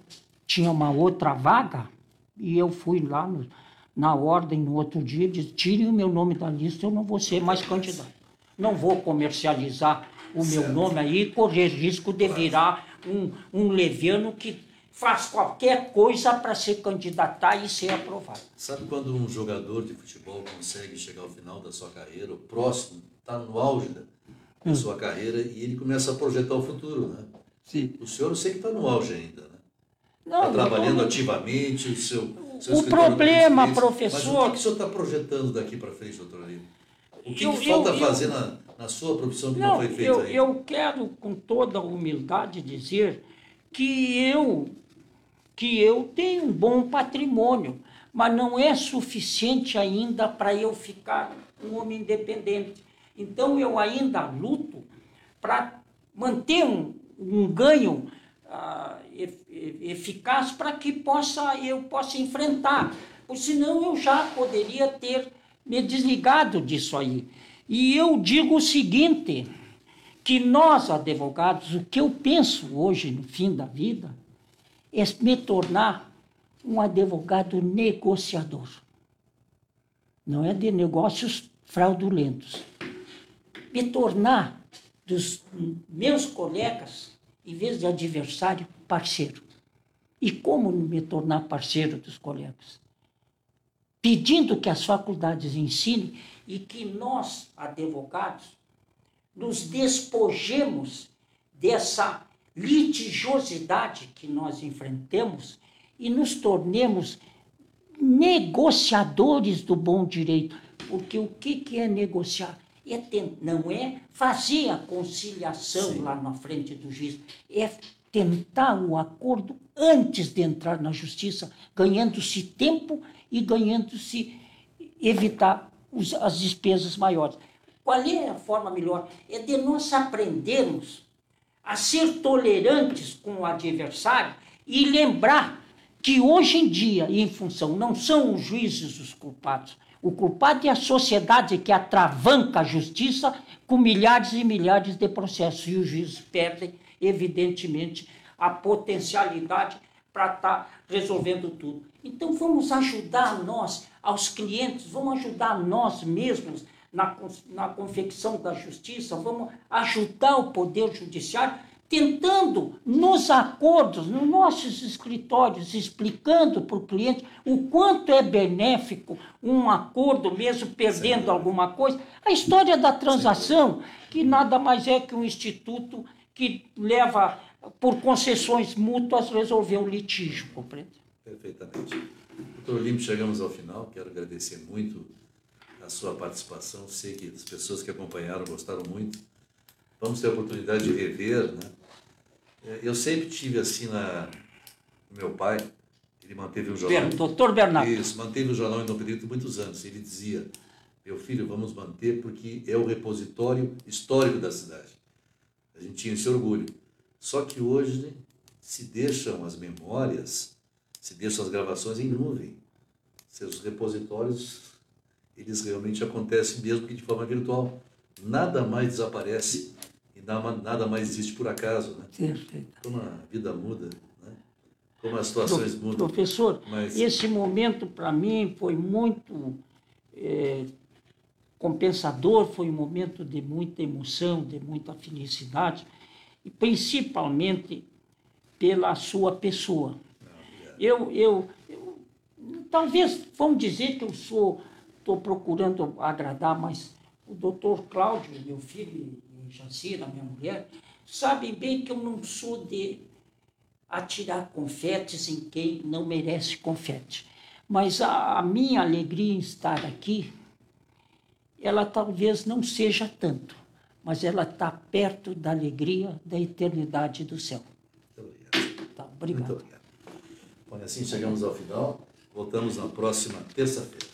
tinha uma outra vaga, e eu fui lá no, na ordem no outro dia, disse, tirem o meu nome da lista, eu não vou ser mais candidato. Não vou comercializar o meu certo. nome aí e correr risco de virar um, um leviano que faz qualquer coisa para se candidatar e ser aprovado. Sabe quando um jogador de futebol consegue chegar ao final da sua carreira, o próximo, está no auge da hum. sua carreira e ele começa a projetar o futuro, né? Sim. O senhor eu sei que está no auge ainda, né? Está trabalhando não... ativamente, o seu, seu O problema, professor... Mas o que, o senhor está projetando daqui para frente, doutor Aline? O que, eu, que falta eu, fazer eu... na, na sua profissão que não, não foi feito eu, aí? Eu quero, com toda humildade, dizer que eu que eu tenho um bom patrimônio, mas não é suficiente ainda para eu ficar um homem independente. Então eu ainda luto para manter um, um ganho uh, eficaz para que possa eu possa enfrentar, porque senão eu já poderia ter me desligado disso aí. E eu digo o seguinte, que nós, advogados, o que eu penso hoje, no fim da vida, é me tornar um advogado negociador. Não é de negócios fraudulentos. Me tornar dos meus colegas, em vez de adversário, parceiro. E como me tornar parceiro dos colegas? Pedindo que as faculdades ensinem e que nós, advogados, nos despojemos dessa litigiosidade que nós enfrentamos e nos tornemos negociadores do bom direito. Porque o que, que é negociar? É não é fazer a conciliação Sim. lá na frente do juiz, é tentar o acordo antes de entrar na justiça, ganhando-se tempo e ganhando-se evitar os, as despesas maiores. Qual é a forma melhor? É de nós aprendermos a ser tolerantes com o adversário e lembrar que hoje em dia, em função, não são os juízes os culpados. O culpado é a sociedade que atravanca a justiça com milhares e milhares de processos. E os juízes perdem, evidentemente, a potencialidade para estar tá resolvendo tudo. Então vamos ajudar nós, aos clientes, vamos ajudar nós mesmos na, na confecção da justiça, vamos ajudar o Poder Judiciário, tentando, nos acordos, nos nossos escritórios, explicando para o cliente o quanto é benéfico um acordo, mesmo perdendo Sim. alguma coisa. A história da transação, Sim. que nada mais é que um instituto que leva, por concessões mútuas, resolver o litígio, compreende? Perfeitamente. Doutor Limpo, chegamos ao final. Quero agradecer muito a sua participação. Sei que as pessoas que acompanharam gostaram muito. Vamos ter a oportunidade de rever, né? É, eu sempre tive assim na meu pai, ele manteve o jornal. Doutor Bernardo. Isso, manteve o jornal independente muitos anos. Ele dizia: "Meu filho, vamos manter porque é o repositório histórico da cidade". A gente tinha esse orgulho. Só que hoje se deixam as memórias, se deixam as gravações em nuvem. Seus repositórios eles realmente acontecem mesmo que de forma virtual. Nada mais desaparece nada mais existe por acaso. Né? Perfeito. Como a vida muda, né? como as situações Pro, mudam. Professor, Mas... esse momento para mim foi muito é, compensador, foi um momento de muita emoção, de muita felicidade, e principalmente pela sua pessoa. eu, eu, eu, talvez, vamos dizer que eu sou estou procurando agradar, mas o doutor Cláudio, meu filho, Jacira, minha mulher, sabem bem que eu não sou de atirar confetes em quem não merece confete. Mas a, a minha alegria em estar aqui, ela talvez não seja tanto, mas ela está perto da alegria da eternidade do céu. Muito obrigado. Tá, obrigado. Muito obrigado. Bom, assim chegamos ao final. Voltamos na próxima terça-feira.